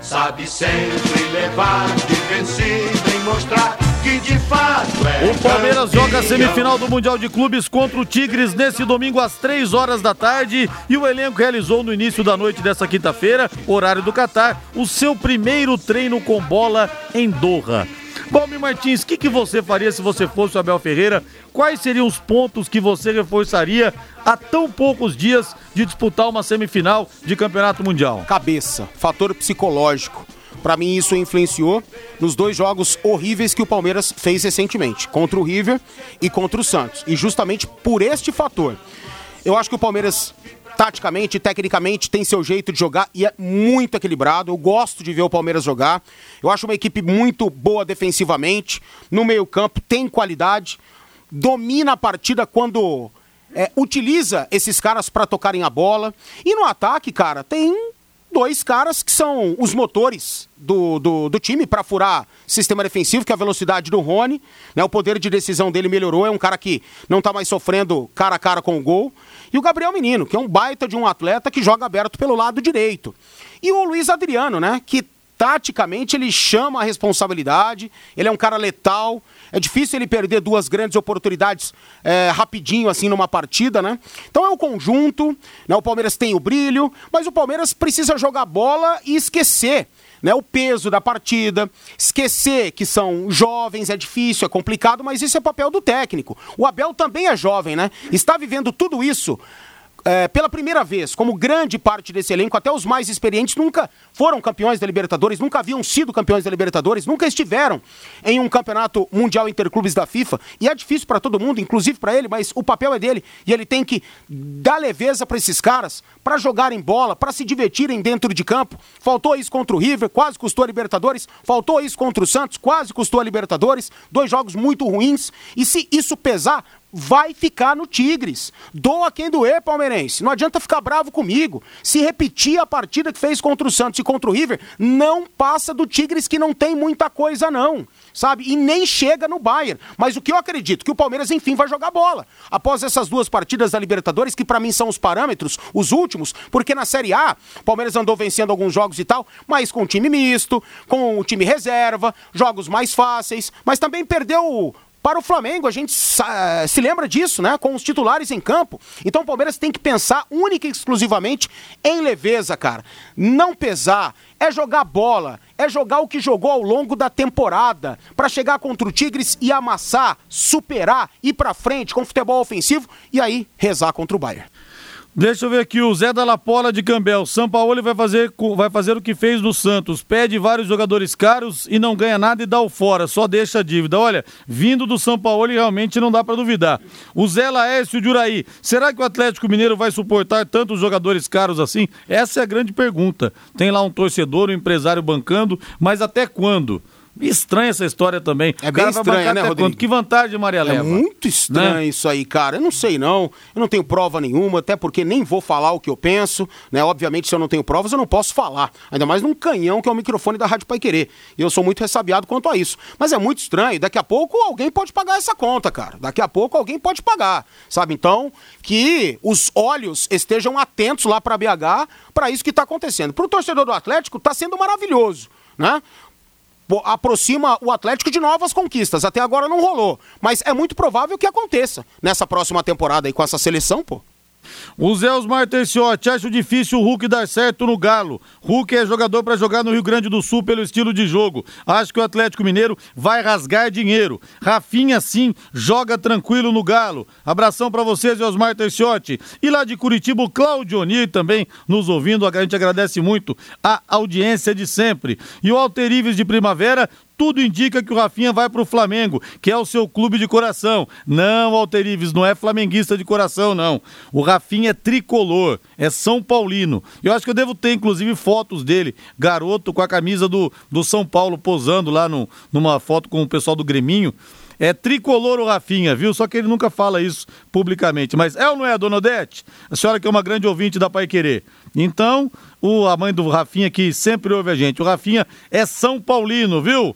Sabe sempre levar de vencido em mostrar que de fato é. O Palmeiras joga a semifinal do Mundial de Clubes contra o Tigres nesse domingo às 3 horas da tarde e o elenco realizou no início da noite dessa quinta-feira, horário do Catar, o seu primeiro treino com bola em Doha. Balmi Martins, o que, que você faria se você fosse o Abel Ferreira? Quais seriam os pontos que você reforçaria a tão poucos dias de disputar uma semifinal de campeonato mundial? Cabeça, fator psicológico. Para mim, isso influenciou nos dois jogos horríveis que o Palmeiras fez recentemente, contra o River e contra o Santos. E justamente por este fator. Eu acho que o Palmeiras taticamente, tecnicamente, tem seu jeito de jogar e é muito equilibrado. Eu gosto de ver o Palmeiras jogar. Eu acho uma equipe muito boa defensivamente. No meio-campo, tem qualidade. Domina a partida quando é, utiliza esses caras para tocarem a bola. E no ataque, cara, tem dois caras que são os motores do, do, do time para furar sistema defensivo, que é a velocidade do Rony, né? O poder de decisão dele melhorou, é um cara que não está mais sofrendo cara a cara com o gol. E o Gabriel Menino, que é um baita de um atleta que joga aberto pelo lado direito. E o Luiz Adriano, né? Que taticamente ele chama a responsabilidade, ele é um cara letal, é difícil ele perder duas grandes oportunidades é, rapidinho assim numa partida, né? Então é o conjunto, né? O Palmeiras tem o brilho, mas o Palmeiras precisa jogar bola e esquecer né, o peso da partida, esquecer que são jovens, é difícil, é complicado, mas isso é papel do técnico. O Abel também é jovem, né? Está vivendo tudo isso é, pela primeira vez, como grande parte desse elenco, até os mais experientes nunca foram campeões da Libertadores, nunca haviam sido campeões da Libertadores, nunca estiveram em um campeonato mundial interclubes da FIFA. E é difícil para todo mundo, inclusive para ele, mas o papel é dele. E ele tem que dar leveza para esses caras, para jogarem bola, para se divertirem dentro de campo. Faltou isso contra o River, quase custou a Libertadores. Faltou isso contra o Santos, quase custou a Libertadores. Dois jogos muito ruins. E se isso pesar, vai ficar no Tigres. Doa quem doer, palmeirense. Não adianta ficar bravo comigo. Se repetir a partida que fez contra o Santos e contra o River, não passa do Tigres que não tem muita coisa não, sabe? E nem chega no Bayern. Mas o que eu acredito que o Palmeiras enfim vai jogar bola. Após essas duas partidas da Libertadores, que para mim são os parâmetros, os últimos, porque na Série A, o Palmeiras andou vencendo alguns jogos e tal, mas com time misto, com o time reserva, jogos mais fáceis, mas também perdeu para o Flamengo. A gente se lembra disso, né? Com os titulares em campo. Então o Palmeiras tem que pensar única e exclusivamente em leveza, cara. Não pesar, é jogar bola, é jogar o que jogou ao longo da temporada, para chegar contra o Tigres e amassar, superar, ir para frente com futebol ofensivo e aí rezar contra o Bayern. Deixa eu ver aqui, o Zé da Lapola de Cambel. São Paulo vai fazer, vai fazer o que fez no Santos. Pede vários jogadores caros e não ganha nada e dá o fora, só deixa a dívida. Olha, vindo do São Paulo realmente não dá para duvidar. O Zé Laércio de Uraí, será que o Atlético Mineiro vai suportar tantos jogadores caros assim? Essa é a grande pergunta. Tem lá um torcedor, um empresário bancando, mas até quando? Estranha essa história também. É bem estranha, né, Rodrigo? Quanto? Que vantagem Maria Leva? É muito estranho né? isso aí, cara. Eu não sei não. Eu não tenho prova nenhuma, até porque nem vou falar o que eu penso, né? Obviamente, se eu não tenho provas, eu não posso falar. Ainda mais num canhão que é o microfone da Rádio Pai Querer. E eu sou muito ressabiado quanto a isso. Mas é muito estranho. Daqui a pouco alguém pode pagar essa conta, cara. Daqui a pouco alguém pode pagar. Sabe? Então, que os olhos estejam atentos lá para BH para isso que está acontecendo. Para o torcedor do Atlético, está sendo maravilhoso. Né? Aproxima o Atlético de novas conquistas. Até agora não rolou. Mas é muito provável que aconteça nessa próxima temporada aí com essa seleção, pô. O Zé Osmar Terciotti, acho difícil o Hulk dar certo no Galo. Hulk é jogador para jogar no Rio Grande do Sul pelo estilo de jogo. Acho que o Atlético Mineiro vai rasgar dinheiro. Rafinha, sim, joga tranquilo no Galo. Abração para vocês, Zé Osmar Terciotti. E lá de Curitiba, o Claudio Oni também nos ouvindo. A gente agradece muito a audiência de sempre. E o Alterives de Primavera, tudo indica que o Rafinha vai para o Flamengo, que é o seu clube de coração. Não, Walter Ives, não é flamenguista de coração, não. O Rafinha é tricolor, é São Paulino. Eu acho que eu devo ter, inclusive, fotos dele, garoto com a camisa do, do São Paulo, posando lá no, numa foto com o pessoal do Greminho. É tricolor o Rafinha, viu? Só que ele nunca fala isso publicamente. Mas é ou não é, dona Odete? A senhora que é uma grande ouvinte da Pai Querer. Então, o, a mãe do Rafinha que sempre ouve a gente. O Rafinha é São Paulino, viu?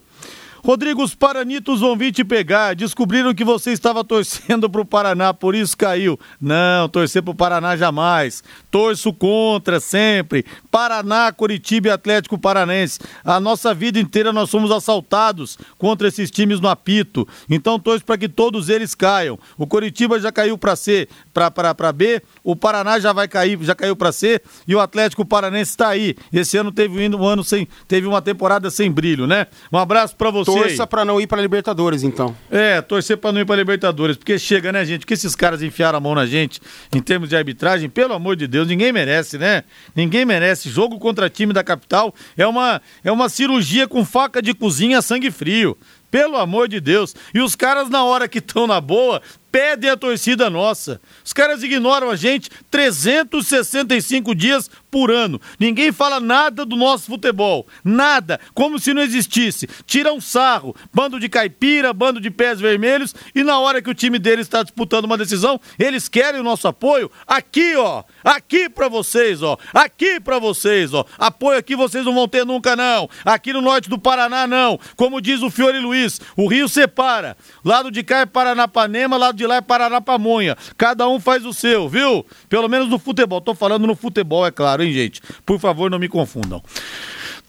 Rodrigo, os Paranitos vão vir te pegar. Descobriram que você estava torcendo para o Paraná, por isso caiu. Não, torcer para o Paraná jamais. Torço contra sempre. Paraná, Curitiba e Atlético Paranense. A nossa vida inteira nós somos assaltados contra esses times no apito. Então torço para que todos eles caiam. O Curitiba já caiu para C, para B. O Paraná já vai cair, já caiu para C. E o Atlético Paranense está aí. Esse ano teve um ano sem, teve uma temporada sem brilho, né? Um abraço para você. Torça para não ir para Libertadores, então. É, torcer para não ir para Libertadores, porque chega, né, gente? Que esses caras enfiaram a mão na gente em termos de arbitragem, pelo amor de Deus, ninguém merece, né? Ninguém merece. Jogo contra time da capital é uma, é uma cirurgia com faca de cozinha sangue frio. Pelo amor de Deus. E os caras, na hora que estão na boa, pedem a torcida nossa. Os caras ignoram a gente 365 dias por ano. Ninguém fala nada do nosso futebol. Nada. Como se não existisse. Tira um sarro. Bando de caipira, bando de pés vermelhos. E na hora que o time deles está disputando uma decisão, eles querem o nosso apoio. Aqui, ó. Aqui para vocês, ó. Aqui para vocês, ó. Apoio aqui vocês não vão ter nunca, não. Aqui no norte do Paraná, não. Como diz o Fiore Luiz, o rio separa. Lado de cá é Paranapanema, lado de lá é Paranapamonha. Cada um faz o seu, viu? Pelo menos no futebol. Tô falando no futebol, é claro, hein, gente? Por favor, não me confundam.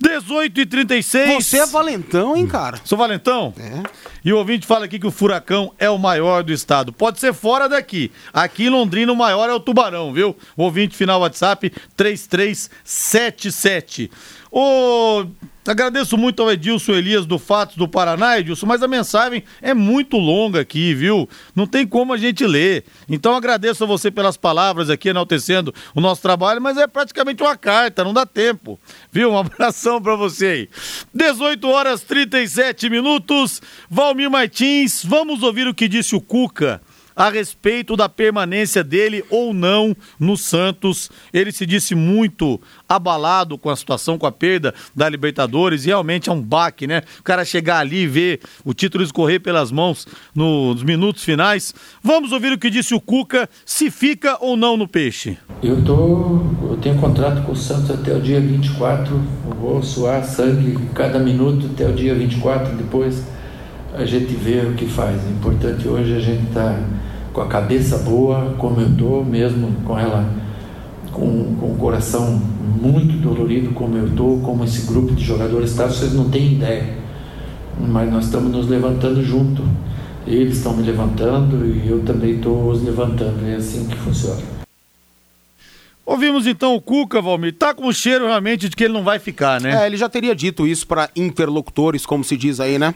18 e 36 Você é valentão, hein, cara? Sou valentão? É. E o ouvinte fala aqui que o Furacão é o maior do estado. Pode ser fora daqui. Aqui em Londrina o maior é o Tubarão, viu? O ouvinte final WhatsApp 3377. Ô, agradeço muito ao Edilson Elias do Fatos do Paraná, Edilson, mas a mensagem é muito longa aqui, viu? Não tem como a gente ler. Então agradeço a você pelas palavras aqui, enaltecendo o nosso trabalho, mas é praticamente uma carta, não dá tempo. Viu? Um abração pra você aí. 18 horas 37 minutos. Valmir Martins, vamos ouvir o que disse o Cuca a respeito da permanência dele ou não no Santos. Ele se disse muito abalado com a situação, com a perda da Libertadores, realmente é um baque, né? O cara chegar ali e ver o título escorrer pelas mãos nos minutos finais. Vamos ouvir o que disse o Cuca, se fica ou não no peixe. Eu tô, eu tenho contrato com o Santos até o dia 24. Eu vou suar sangue cada minuto até o dia 24, depois a gente vê o que faz. O importante hoje é a gente estar tá com a cabeça boa, como eu estou, mesmo com ela, com, com o coração muito dolorido, como eu estou, como esse grupo de jogadores está, vocês não têm ideia. Mas nós estamos nos levantando junto. Eles estão me levantando e eu também estou os levantando. É assim que funciona. Ouvimos então o Cuca, Valmir. Tá com cheiro realmente de que ele não vai ficar, né? É, ele já teria dito isso para interlocutores, como se diz aí, né?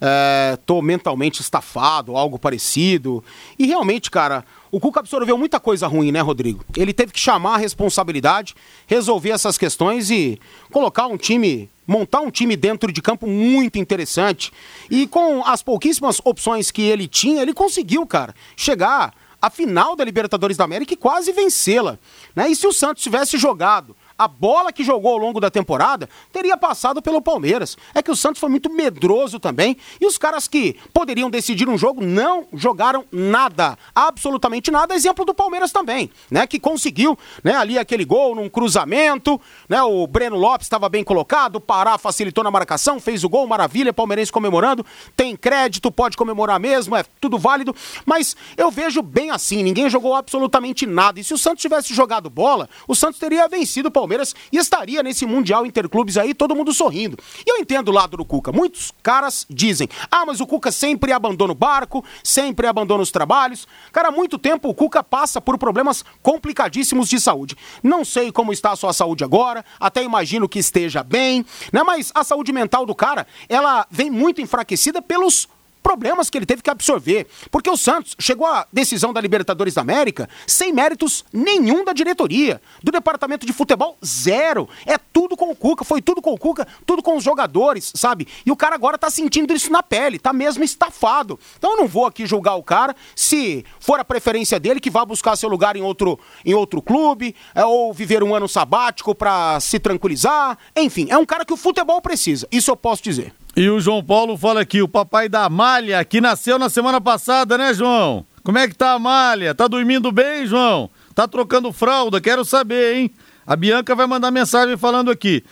É, tô mentalmente estafado, algo parecido. E realmente, cara, o Cuca absorveu muita coisa ruim, né, Rodrigo? Ele teve que chamar a responsabilidade, resolver essas questões e colocar um time, montar um time dentro de campo muito interessante. E com as pouquíssimas opções que ele tinha, ele conseguiu, cara, chegar à final da Libertadores da América e quase vencê-la. Né? E se o Santos tivesse jogado a bola que jogou ao longo da temporada teria passado pelo Palmeiras. É que o Santos foi muito medroso também e os caras que poderiam decidir um jogo não jogaram nada, absolutamente nada. Exemplo do Palmeiras também, né? Que conseguiu, né? Ali aquele gol num cruzamento, né? O Breno Lopes estava bem colocado, o Pará facilitou na marcação, fez o gol, maravilha, palmeirense comemorando, tem crédito, pode comemorar mesmo, é tudo válido. Mas eu vejo bem assim, ninguém jogou absolutamente nada. E se o Santos tivesse jogado bola, o Santos teria vencido o Palmeiras Palmeiras e estaria nesse Mundial Interclubes aí, todo mundo sorrindo. E eu entendo o lado do Cuca. Muitos caras dizem: ah, mas o Cuca sempre abandona o barco, sempre abandona os trabalhos. Cara, há muito tempo o Cuca passa por problemas complicadíssimos de saúde. Não sei como está a sua saúde agora, até imagino que esteja bem, né? Mas a saúde mental do cara, ela vem muito enfraquecida pelos problemas que ele teve que absorver. Porque o Santos chegou à decisão da Libertadores da América sem méritos nenhum da diretoria. Do departamento de futebol, zero. É tudo com o Cuca, foi tudo com o Cuca, tudo com os jogadores, sabe? E o cara agora tá sentindo isso na pele, tá mesmo estafado. Então eu não vou aqui julgar o cara se for a preferência dele que vá buscar seu lugar em outro, em outro clube, é, ou viver um ano sabático para se tranquilizar. Enfim, é um cara que o futebol precisa. Isso eu posso dizer. E o João Paulo fala aqui, o papai da Amália, que nasceu na semana passada, né, João? Como é que tá a Amália? Tá dormindo bem, João? Tá trocando fralda? Quero saber, hein? A Bianca vai mandar mensagem falando aqui.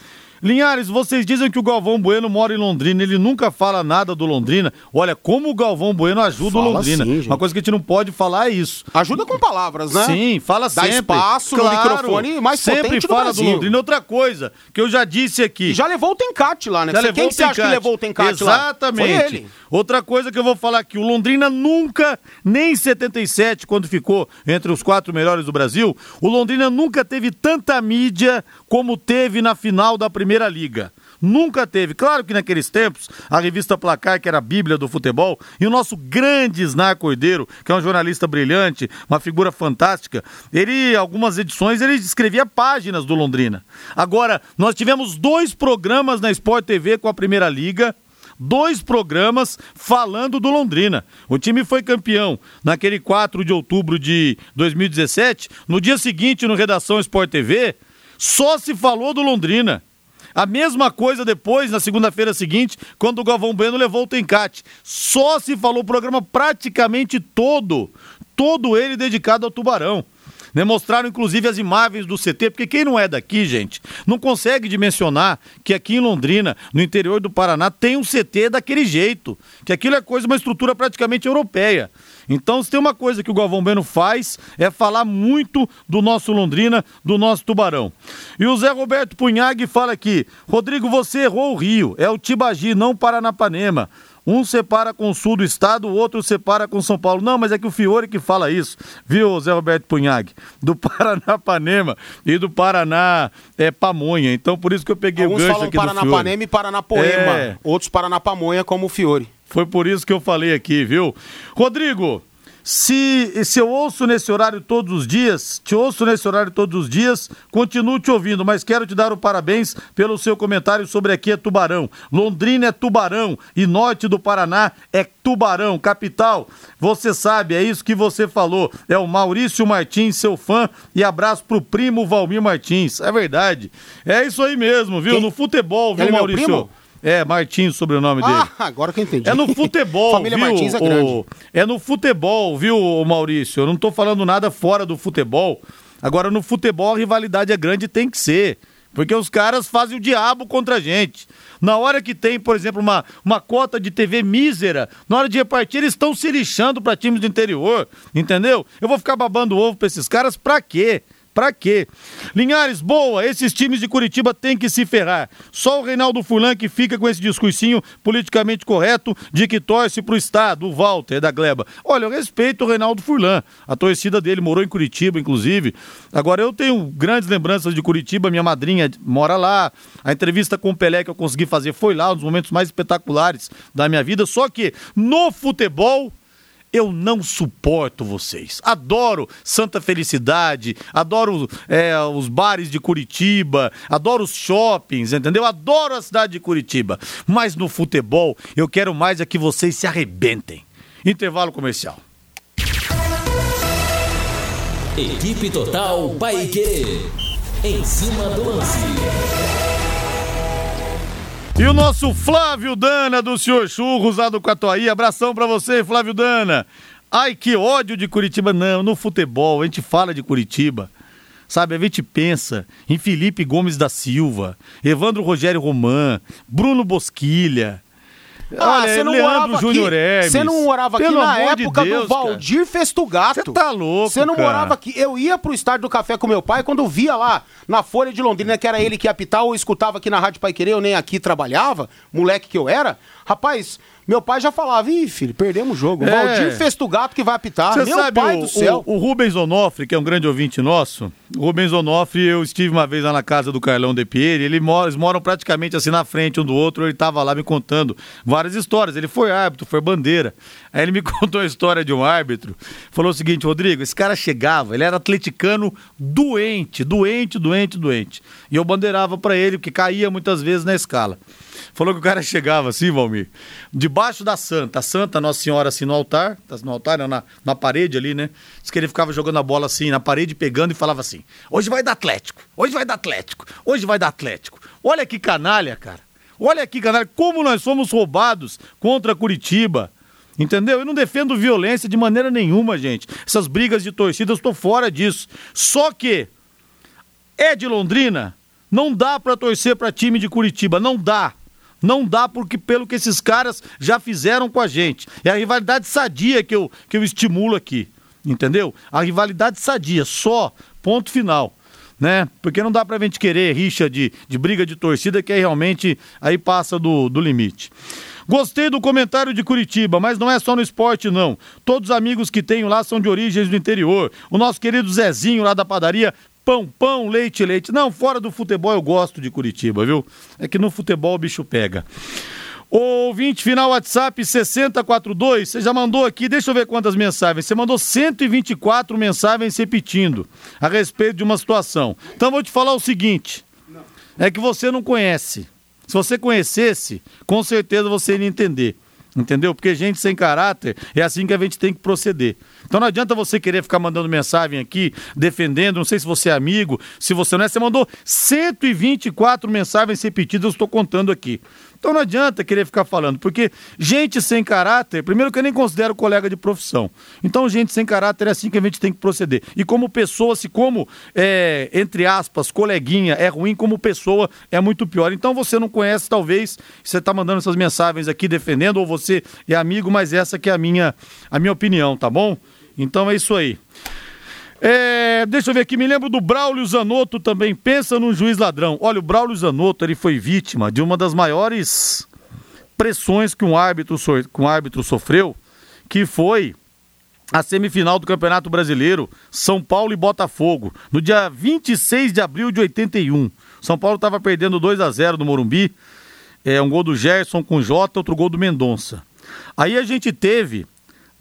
Linhares, vocês dizem que o Galvão Bueno mora em Londrina, ele nunca fala nada do Londrina. Olha, como o Galvão Bueno ajuda Fala o Londrina. sim. Uma coisa que a gente não pode falar é isso. Ajuda com palavras, né? Sim, fala Dá sempre. espaço no microfone mais sempre do fala Brasil. do Londrina. Outra coisa que eu já disse aqui. Já levou o Tencate lá, né? Já Você- levou Quem o você acha que levou o Tencate lá? Exatamente. Outra coisa que eu vou falar aqui, o Londrina nunca, nem em 77, quando ficou entre os quatro melhores do Brasil, o Londrina nunca teve tanta mídia como teve na final da Primeira Liga. Nunca teve. Claro que naqueles tempos, a revista Placar, que era a bíblia do futebol, e o nosso grande Snar Cordeiro, que é um jornalista brilhante, uma figura fantástica, ele, algumas edições, ele escrevia páginas do Londrina. Agora, nós tivemos dois programas na Sport TV com a Primeira Liga, dois programas falando do Londrina. O time foi campeão naquele 4 de outubro de 2017. No dia seguinte, no Redação Sport TV, só se falou do Londrina. A mesma coisa depois, na segunda-feira seguinte, quando o Galvão Bueno levou o Tencate. Só se falou o programa praticamente todo, todo ele dedicado ao Tubarão. Né, mostraram inclusive as imagens do CT, porque quem não é daqui, gente, não consegue dimensionar que aqui em Londrina, no interior do Paraná, tem um CT daquele jeito. Que aquilo é coisa, uma estrutura praticamente europeia. Então, se tem uma coisa que o Galvão Bueno faz, é falar muito do nosso Londrina, do nosso Tubarão. E o Zé Roberto Punhag fala aqui: Rodrigo, você errou o Rio, é o Tibagi, não Paranapanema. Um separa com o sul do estado, o outro separa com São Paulo. Não, mas é que o Fiore que fala isso, viu, Zé Roberto Punhag? Do Paranapanema e do Paraná é, Pamonha. Então, por isso que eu peguei Alguns o gancho aqui do Fiore. Paranapanema e Paranapoema. É. Outros Paranapamonha, como o Fiore. Foi por isso que eu falei aqui, viu? Rodrigo, se, se eu ouço nesse horário todos os dias, te ouço nesse horário todos os dias, continuo te ouvindo, mas quero te dar o parabéns pelo seu comentário sobre aqui é Tubarão. Londrina é Tubarão e norte do Paraná é Tubarão, capital. Você sabe, é isso que você falou. É o Maurício Martins, seu fã, e abraço pro primo Valmir Martins. É verdade. É isso aí mesmo, viu? Quem? No futebol, viu, Ele é Maurício? primo? É, Martins, sobrenome dele. Ah, agora que eu entendi. É no futebol, Família viu? Martins é o- grande. É no futebol, viu, Maurício? Eu não tô falando nada fora do futebol. Agora, no futebol, a rivalidade é grande e tem que ser. Porque os caras fazem o diabo contra a gente. Na hora que tem, por exemplo, uma, uma cota de TV mísera, na hora de repartir, eles estão se lixando para times do interior. Entendeu? Eu vou ficar babando ovo pra esses caras pra quê? Pra quê? Linhares, boa, esses times de Curitiba têm que se ferrar. Só o Reinaldo Furlan que fica com esse discursinho politicamente correto de que torce pro Estado, o Walter da Gleba. Olha, eu respeito o Reinaldo Furlan. A torcida dele morou em Curitiba, inclusive. Agora, eu tenho grandes lembranças de Curitiba, minha madrinha mora lá. A entrevista com o Pelé que eu consegui fazer foi lá, um dos momentos mais espetaculares da minha vida. Só que no futebol, eu não suporto vocês. Adoro Santa Felicidade, adoro é, os bares de Curitiba, adoro os shoppings, entendeu? Adoro a cidade de Curitiba. Mas no futebol, eu quero mais é que vocês se arrebentem. Intervalo comercial. Equipe Total Paique. Em cima do lance. E o nosso Flávio Dana do Senhor Churros lá do Catuaí. Abração pra você, Flávio Dana. Ai, que ódio de Curitiba. Não, no futebol, a gente fala de Curitiba. Sabe, a gente pensa em Felipe Gomes da Silva, Evandro Rogério Roman, Bruno Bosquilha. Ah, Olha, você não Leandro morava Júnior aqui. Você não morava aqui Pelo na de época Deus, do Valdir Festugato. Você tá louco, Você não cara. morava aqui. Eu ia pro estádio do café com meu pai quando eu via lá na Folha de Londrina que era ele que ia apitar, ou escutava aqui na Rádio Pai Querer, eu nem aqui trabalhava, moleque que eu era. Rapaz, meu pai já falava, ih, filho, perdemos o jogo. É. Valdir Festugato que vai apitar. Você meu sabe, pai o, do céu. O, o Rubens Onofre, que é um grande ouvinte nosso, o Rubens Onofre, eu estive uma vez lá na casa do Carlão De Pieri, ele mora, eles moram praticamente assim na frente um do outro, ele tava lá me contando várias histórias. Ele foi árbitro, foi bandeira. Aí ele me contou a história de um árbitro. Falou o seguinte, Rodrigo, esse cara chegava, ele era atleticano doente, doente, doente, doente. E eu bandeirava pra ele, porque caía muitas vezes na escala. Falou que o cara chegava assim, Valmir, debaixo da santa, a santa Nossa Senhora assim no altar, tá no altar, na, na parede ali, né? Diz que ele ficava jogando a bola assim, na parede, pegando e falava assim: hoje vai dar Atlético, hoje vai dar Atlético, hoje vai dar Atlético. Olha que canalha, cara. Olha aqui, canalha, como nós fomos roubados contra Curitiba. Entendeu? Eu não defendo violência de maneira nenhuma, gente. Essas brigas de torcida, eu estou fora disso. Só que é de Londrina, não dá pra torcer pra time de Curitiba, não dá. Não dá porque pelo que esses caras já fizeram com a gente. É a rivalidade sadia que eu, que eu estimulo aqui. Entendeu? A rivalidade sadia, só, ponto final. Né? Porque não dá pra gente querer rixa de, de briga de torcida que aí realmente aí passa do, do limite. Gostei do comentário de Curitiba, mas não é só no esporte, não. Todos os amigos que tenho lá são de origens do interior. O nosso querido Zezinho lá da padaria, pão, pão, leite, leite. Não, fora do futebol eu gosto de Curitiba, viu? É que no futebol o bicho pega. Ouvinte final WhatsApp 6042, você já mandou aqui, deixa eu ver quantas mensagens. Você mandou 124 mensagens repetindo a respeito de uma situação. Então vou te falar o seguinte: é que você não conhece. Se você conhecesse, com certeza você iria entender. Entendeu? Porque gente sem caráter é assim que a gente tem que proceder. Então não adianta você querer ficar mandando mensagem aqui, defendendo, não sei se você é amigo, se você não é. Você mandou 124 mensagens repetidas, eu estou contando aqui. Então não adianta querer ficar falando, porque gente sem caráter, primeiro que eu nem considero colega de profissão. Então, gente sem caráter é assim que a gente tem que proceder. E como pessoa, se como, é, entre aspas, coleguinha é ruim, como pessoa é muito pior. Então você não conhece, talvez, você está mandando essas mensagens aqui defendendo, ou você é amigo, mas essa que é a minha, a minha opinião, tá bom? Então é isso aí. É, deixa eu ver aqui, me lembro do Braulio Zanotto também. Pensa num juiz ladrão. Olha, o Braulio Zanotto ele foi vítima de uma das maiores pressões que um árbitro, so- que um árbitro sofreu, que foi a semifinal do Campeonato Brasileiro, São Paulo e Botafogo, no dia 26 de abril de 81. São Paulo estava perdendo 2 a 0 no Morumbi. É, um gol do Gerson com Jota, outro gol do Mendonça. Aí a gente teve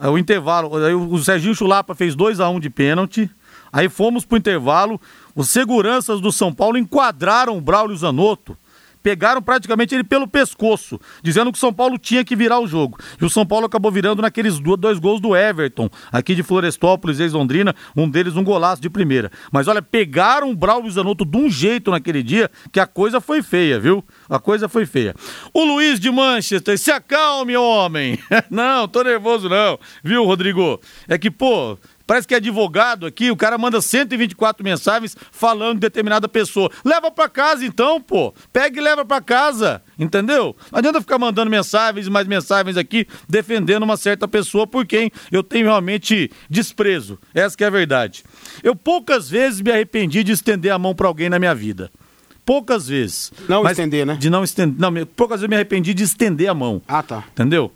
o intervalo, aí o Serginho Chulapa fez 2 a 1 de pênalti. Aí fomos pro intervalo, os seguranças do São Paulo enquadraram o Braulio Zanotto. Pegaram praticamente ele pelo pescoço, dizendo que o São Paulo tinha que virar o jogo. E o São Paulo acabou virando naqueles do- dois gols do Everton, aqui de Florestópolis, ex-Londrina, um deles um golaço de primeira. Mas olha, pegaram o Braulio Zanotto de um jeito naquele dia que a coisa foi feia, viu? A coisa foi feia. O Luiz de Manchester, se acalme, homem. não, tô nervoso não, viu, Rodrigo? É que, pô, Parece que é advogado aqui, o cara manda 124 mensagens falando de determinada pessoa. Leva pra casa então, pô. Pega e leva pra casa, entendeu? Não adianta ficar mandando mensagens e mais mensagens aqui defendendo uma certa pessoa por quem eu tenho realmente desprezo. Essa que é a verdade. Eu poucas vezes me arrependi de estender a mão pra alguém na minha vida. Poucas vezes. Não estender, né? De não estender. Não, poucas vezes eu me arrependi de estender a mão. Ah, tá. Entendeu?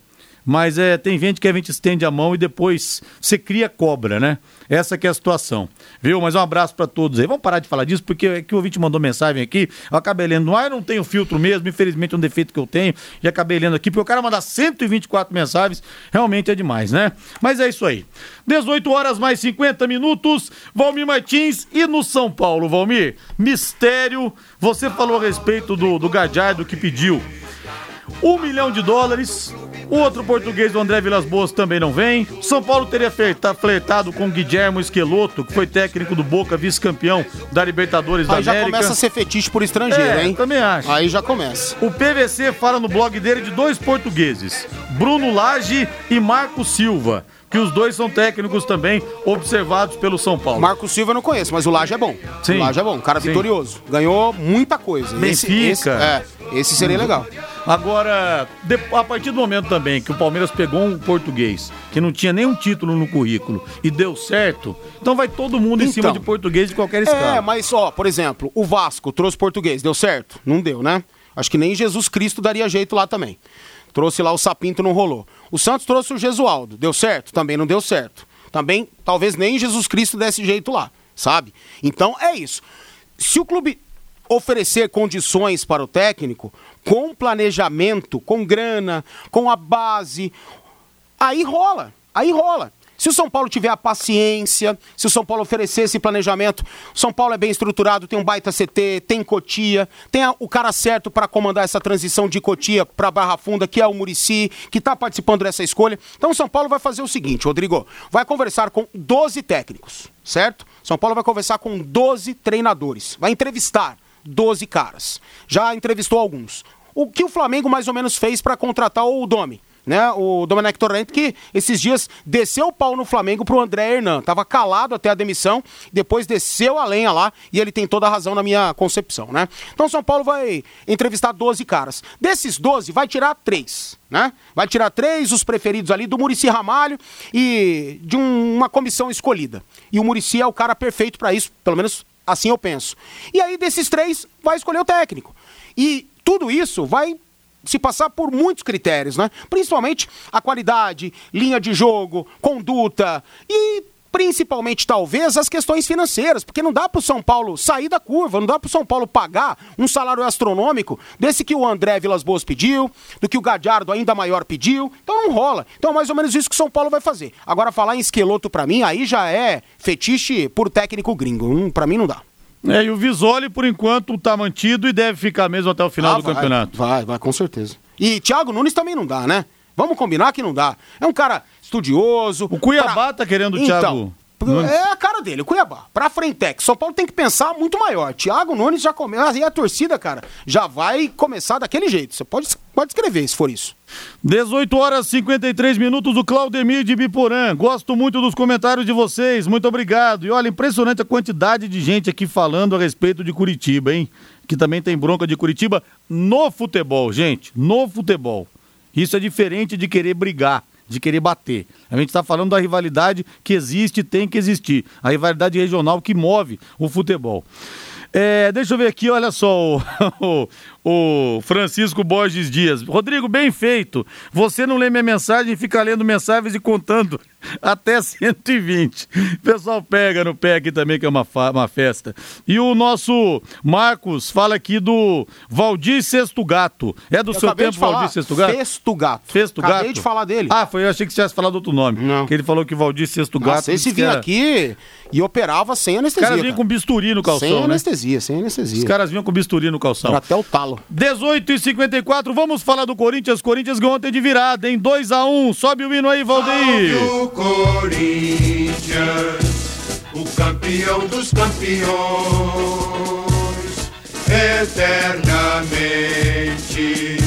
Mas é, tem gente que a gente estende a mão e depois você cria cobra, né? Essa que é a situação. Viu? Mas um abraço pra todos aí. Vamos parar de falar disso, porque é que o ouvinte mandou mensagem aqui. Eu acabei lendo. Ah, eu não tenho filtro mesmo, infelizmente é um defeito que eu tenho. E acabei lendo aqui, porque o cara mandar 124 mensagens realmente é demais, né? Mas é isso aí. 18 horas mais 50 minutos. Valmir Martins e no São Paulo, Valmir. Mistério. Você falou a respeito do, do Gadiardo que pediu um milhão de dólares. O outro português, o André Vilas Boas, também não vem. São Paulo teria flerta- flertado com Guilhermo Esqueloto, que foi técnico do Boca, vice-campeão da Libertadores da Aí já América. começa a ser fetiche por estrangeiro, É, hein? também acho. Aí já começa. O PVC fala no blog dele de dois portugueses, Bruno Lage e Marco Silva, que os dois são técnicos também observados pelo São Paulo. Marco Silva eu não conheço, mas o Laje é bom. Sim. O Laje é bom, cara Sim. vitorioso. Ganhou muita coisa. Esse- Benfica. Esse, é, esse seria legal. Agora, de, a partir do momento também que o Palmeiras pegou um português que não tinha nenhum título no currículo e deu certo, então vai todo mundo em cima Então. de português de qualquer escala. É, mas ó, por exemplo, o Vasco trouxe português, deu certo? Não deu, né? Acho que nem Jesus Cristo daria jeito lá também. Trouxe lá o Sapinto, não rolou. O Santos trouxe o Gesualdo, deu certo? Também não deu certo. Também, talvez nem Jesus Cristo desse jeito lá, sabe? Então é isso. Se o clube oferecer condições para o técnico, com planejamento, com grana, com a base, aí rola, aí rola. Se o São Paulo tiver a paciência, se o São Paulo oferecer esse planejamento, São Paulo é bem estruturado, tem um baita CT, tem Cotia, tem a- o cara certo para comandar essa transição de Cotia para Barra Funda, que é o Murici, que está participando dessa escolha. Então o São Paulo vai fazer o seguinte, Rodrigo, vai conversar com 12 técnicos, certo? São Paulo vai conversar com 12 treinadores, vai entrevistar 12 caras. Já entrevistou alguns. O que o Flamengo mais ou menos fez para contratar o Domi? Né? O Domenech Torrent, que esses dias desceu o pau no Flamengo pro André Hernan. Tava calado até a demissão, depois desceu a lenha lá e ele tem toda a razão na minha concepção, né? Então São Paulo vai entrevistar 12 caras. Desses 12, vai tirar três, né? Vai tirar três, os preferidos ali do Murici Ramalho e de um- uma comissão escolhida. E o Murici é o cara perfeito para isso, pelo menos assim eu penso. E aí desses três, vai escolher o técnico. E tudo isso vai se passar por muitos critérios, né? Principalmente a qualidade, linha de jogo, conduta e principalmente talvez as questões financeiras, porque não dá para o São Paulo sair da curva, não dá para o São Paulo pagar um salário astronômico desse que o André Vilas Boas pediu, do que o Gadiardo ainda maior pediu, então não rola. Então é mais ou menos isso que o São Paulo vai fazer. Agora falar em esqueloto para mim, aí já é fetiche por técnico gringo, hum, para mim não dá. É, e o Visoli, por enquanto, tá mantido e deve ficar mesmo até o final Ah, do vai, campeonato. Vai, vai, com certeza. E Thiago Nunes também não dá, né? Vamos combinar que não dá. É um cara estudioso. O Cuiabá tá querendo o então, Thiago Nunes. É a cara dele, o Cuiabá. Pra Frentex. São Paulo tem que pensar muito maior. Thiago Nunes já começa. E a torcida, cara, já vai começar daquele jeito. Você pode, pode escrever se for isso. 18 horas e 53 minutos, o Claudemir de Biporã. Gosto muito dos comentários de vocês, muito obrigado. E olha, impressionante a quantidade de gente aqui falando a respeito de Curitiba, hein? Que também tem bronca de Curitiba no futebol, gente, no futebol. Isso é diferente de querer brigar, de querer bater. A gente está falando da rivalidade que existe e tem que existir. A rivalidade regional que move o futebol. É, deixa eu ver aqui, olha só, o, o Francisco Borges Dias. Rodrigo, bem feito. Você não lê minha mensagem fica lendo mensagens e contando até 120. O pessoal pega no pé aqui também, que é uma, uma festa. E o nosso Marcos fala aqui do Valdir Sexto Gato. É do Eu seu acabei tempo, Valdir Sexto Gato? Festo Gato. Festo Gato? Acabei de falar dele. Ah, foi, eu achei que você tivesse falado outro nome. Não. Que ele falou que Valdir Sexto Gato. Nossa, esse que vinha era- aqui e operava sem Os anestesia. caras vinham com bisturi no calção, sem né? anestesia, sem anestesia. Os caras vinham com bisturi no calção. Era até o talo. 18 e 54, vamos falar do Corinthians. Corinthians ganhou ontem de virada, em 2 a 1 Sobe o hino aí, Valdeir. O Corinthians, o campeão dos campeões, eternamente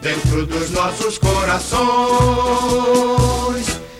dentro dos nossos corações.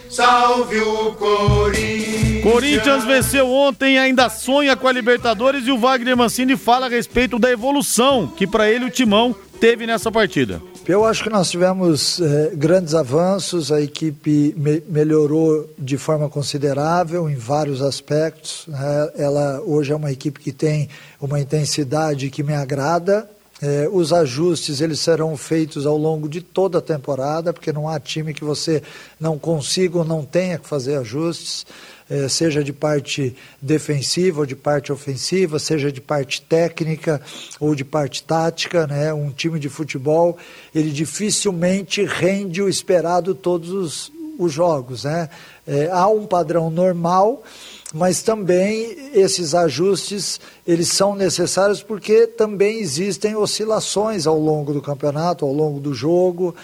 Salve o Corinthians. Corinthians venceu ontem, ainda sonha com a Libertadores e o Wagner Mancini fala a respeito da evolução que para ele o Timão teve nessa partida. Eu acho que nós tivemos eh, grandes avanços, a equipe me- melhorou de forma considerável em vários aspectos. né? Ela hoje é uma equipe que tem uma intensidade que me agrada. Eh, os ajustes eles serão feitos ao longo de toda a temporada, porque não há time que você não consiga ou não tenha que fazer ajustes eh, seja de parte defensiva ou de parte ofensiva, seja de parte técnica ou de parte tática, né? Um time de futebol, ele dificilmente rende o esperado todos os, os jogos, né? Eh, há um padrão normal, mas também esses ajustes eles são necessários porque também existem oscilações ao longo do campeonato, ao longo do jogo,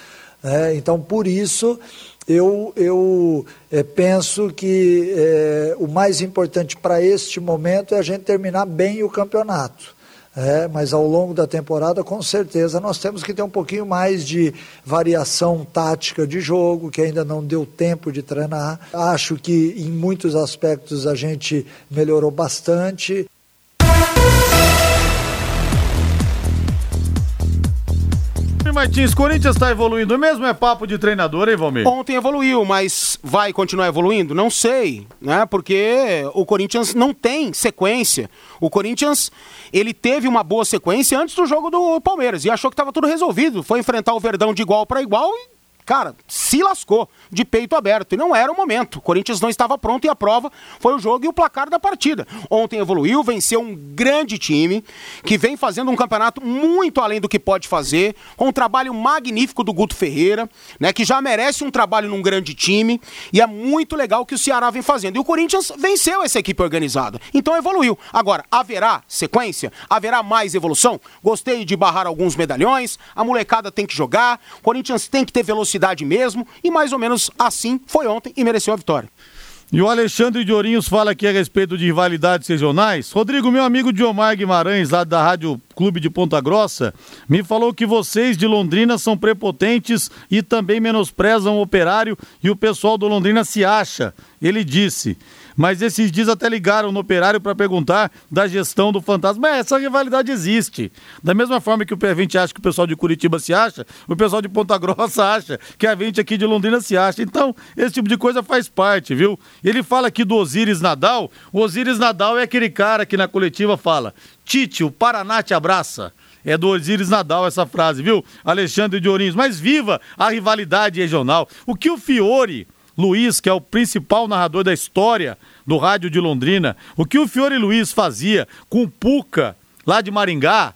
né? então por isso eu, eu eh, penso que eh, o mais importante para este momento é a gente terminar bem o campeonato. É, mas ao longo da temporada, com certeza, nós temos que ter um pouquinho mais de variação tática de jogo, que ainda não deu tempo de treinar. Acho que em muitos aspectos a gente melhorou bastante. Martins, Corinthians está evoluindo mesmo? É papo de treinador, hein, Valmir? Ontem evoluiu, mas vai continuar evoluindo? Não sei, né? Porque o Corinthians não tem sequência. O Corinthians, ele teve uma boa sequência antes do jogo do Palmeiras e achou que estava tudo resolvido. Foi enfrentar o Verdão de igual para igual e cara, se lascou de peito aberto. E não era o momento. O Corinthians não estava pronto e a prova foi o jogo e o placar da partida. Ontem evoluiu, venceu um grande time que vem fazendo um campeonato muito além do que pode fazer, com um trabalho magnífico do Guto Ferreira, né, que já merece um trabalho num grande time e é muito legal que o Ceará vem fazendo. E o Corinthians venceu essa equipe organizada. Então evoluiu. Agora, haverá sequência? Haverá mais evolução? Gostei de barrar alguns medalhões, a molecada tem que jogar, o Corinthians tem que ter velocidade mesmo, e mais ou menos assim foi ontem e mereceu a vitória. E o Alexandre de Ourinhos fala aqui a respeito de rivalidades regionais. Rodrigo, meu amigo Diomar Guimarães, lá da Rádio Clube de Ponta Grossa, me falou que vocês de Londrina são prepotentes e também menosprezam o operário e o pessoal do Londrina se acha. Ele disse mas esses dias até ligaram no operário para perguntar da gestão do fantasma. É, essa rivalidade existe. Da mesma forma que o gente acha que o pessoal de Curitiba se acha, o pessoal de Ponta Grossa acha que a gente aqui de Londrina se acha. Então, esse tipo de coisa faz parte, viu? Ele fala aqui do Osiris Nadal. O Osiris Nadal é aquele cara que na coletiva fala: Tite, o Paraná te abraça. É do Osiris Nadal essa frase, viu? Alexandre de Ourinhos. Mas viva a rivalidade regional. O que o Fiore Luiz, que é o principal narrador da história do rádio de Londrina, o que o Fiore Luiz fazia com o Puca, lá de Maringá,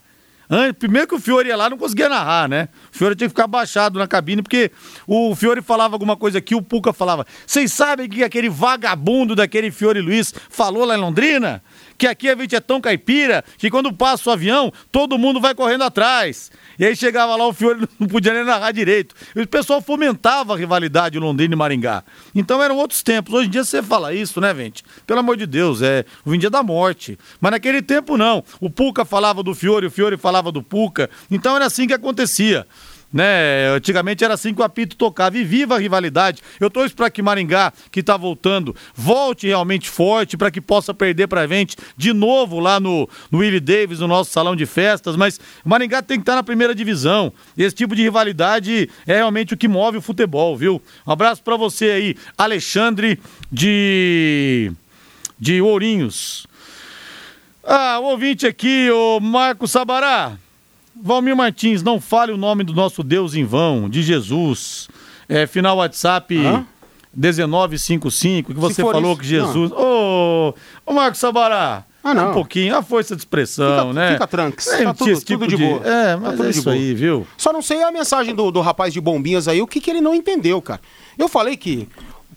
Primeiro que o Fiore ia lá não conseguia narrar, né? O Fiore tinha que ficar baixado na cabine, porque o Fiore falava alguma coisa aqui, o Puca falava. Vocês sabem que aquele vagabundo daquele Fiore Luiz falou lá em Londrina? Que aqui a gente é tão caipira que quando passa o avião, todo mundo vai correndo atrás. E aí chegava lá, o Fiore não podia nem narrar direito. E o pessoal fomentava a rivalidade Londrina e Maringá. Então eram outros tempos. Hoje em dia você fala isso, né, gente? Pelo amor de Deus, é o dia da morte. Mas naquele tempo não. O Puca falava do Fiore, o Fiore falava do Puca. Então era assim que acontecia né? Antigamente era assim que o apito tocava e viva a rivalidade. Eu torço para que Maringá, que está voltando, volte realmente forte para que possa perder para a gente de novo lá no, no Willie Davis, no nosso salão de festas. Mas Maringá tem que estar tá na primeira divisão. Esse tipo de rivalidade é realmente o que move o futebol, viu? Um abraço para você aí, Alexandre de de Ourinhos. Ah, o ouvinte aqui, o Marco Sabará. Valmir Martins, não fale o nome do nosso Deus em vão, de Jesus. É, final WhatsApp Hã? 1955, que você falou isso, que Jesus. Ô, ô Marcos Sabará. Ah, não. Um pouquinho, a força de expressão, fica, né? Fica tranks. É, tá tudo, tipo tudo de, de boa. É, mas tá é isso aí, viu? Só não sei a mensagem do, do rapaz de bombinhas aí, o que, que ele não entendeu, cara. Eu falei que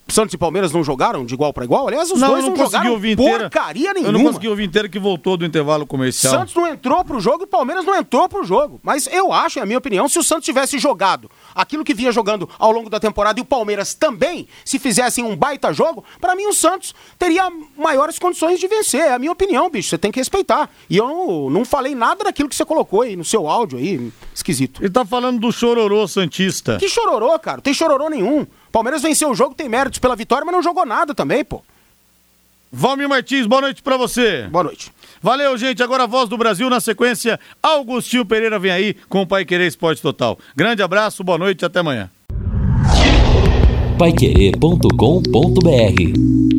Santos e Palmeiras não jogaram de igual para igual? Aliás, os não, dois não, não jogaram ouvir inteira. porcaria nenhuma. Eu não consegui ouvir inteiro que voltou do intervalo comercial. Santos não entrou pro jogo e Palmeiras não entrou pro jogo. Mas eu acho, é a minha opinião, se o Santos tivesse jogado aquilo que vinha jogando ao longo da temporada e o Palmeiras também, se fizessem um baita jogo, para mim o Santos teria maiores condições de vencer. É a minha opinião, bicho. Você tem que respeitar. E eu não, não falei nada daquilo que você colocou aí no seu áudio aí, esquisito. Ele tá falando do chororô Santista. Que chororô, cara? Não tem chororô nenhum. Palmeiras venceu o jogo, tem méritos pela vitória, mas não jogou nada também, pô. Valmir Martins, boa noite para você. Boa noite. Valeu, gente. Agora a voz do Brasil na sequência. Augustinho Pereira vem aí com o Pai Querer Esporte Total. Grande abraço, boa noite, até amanhã. Paiquerê.com.br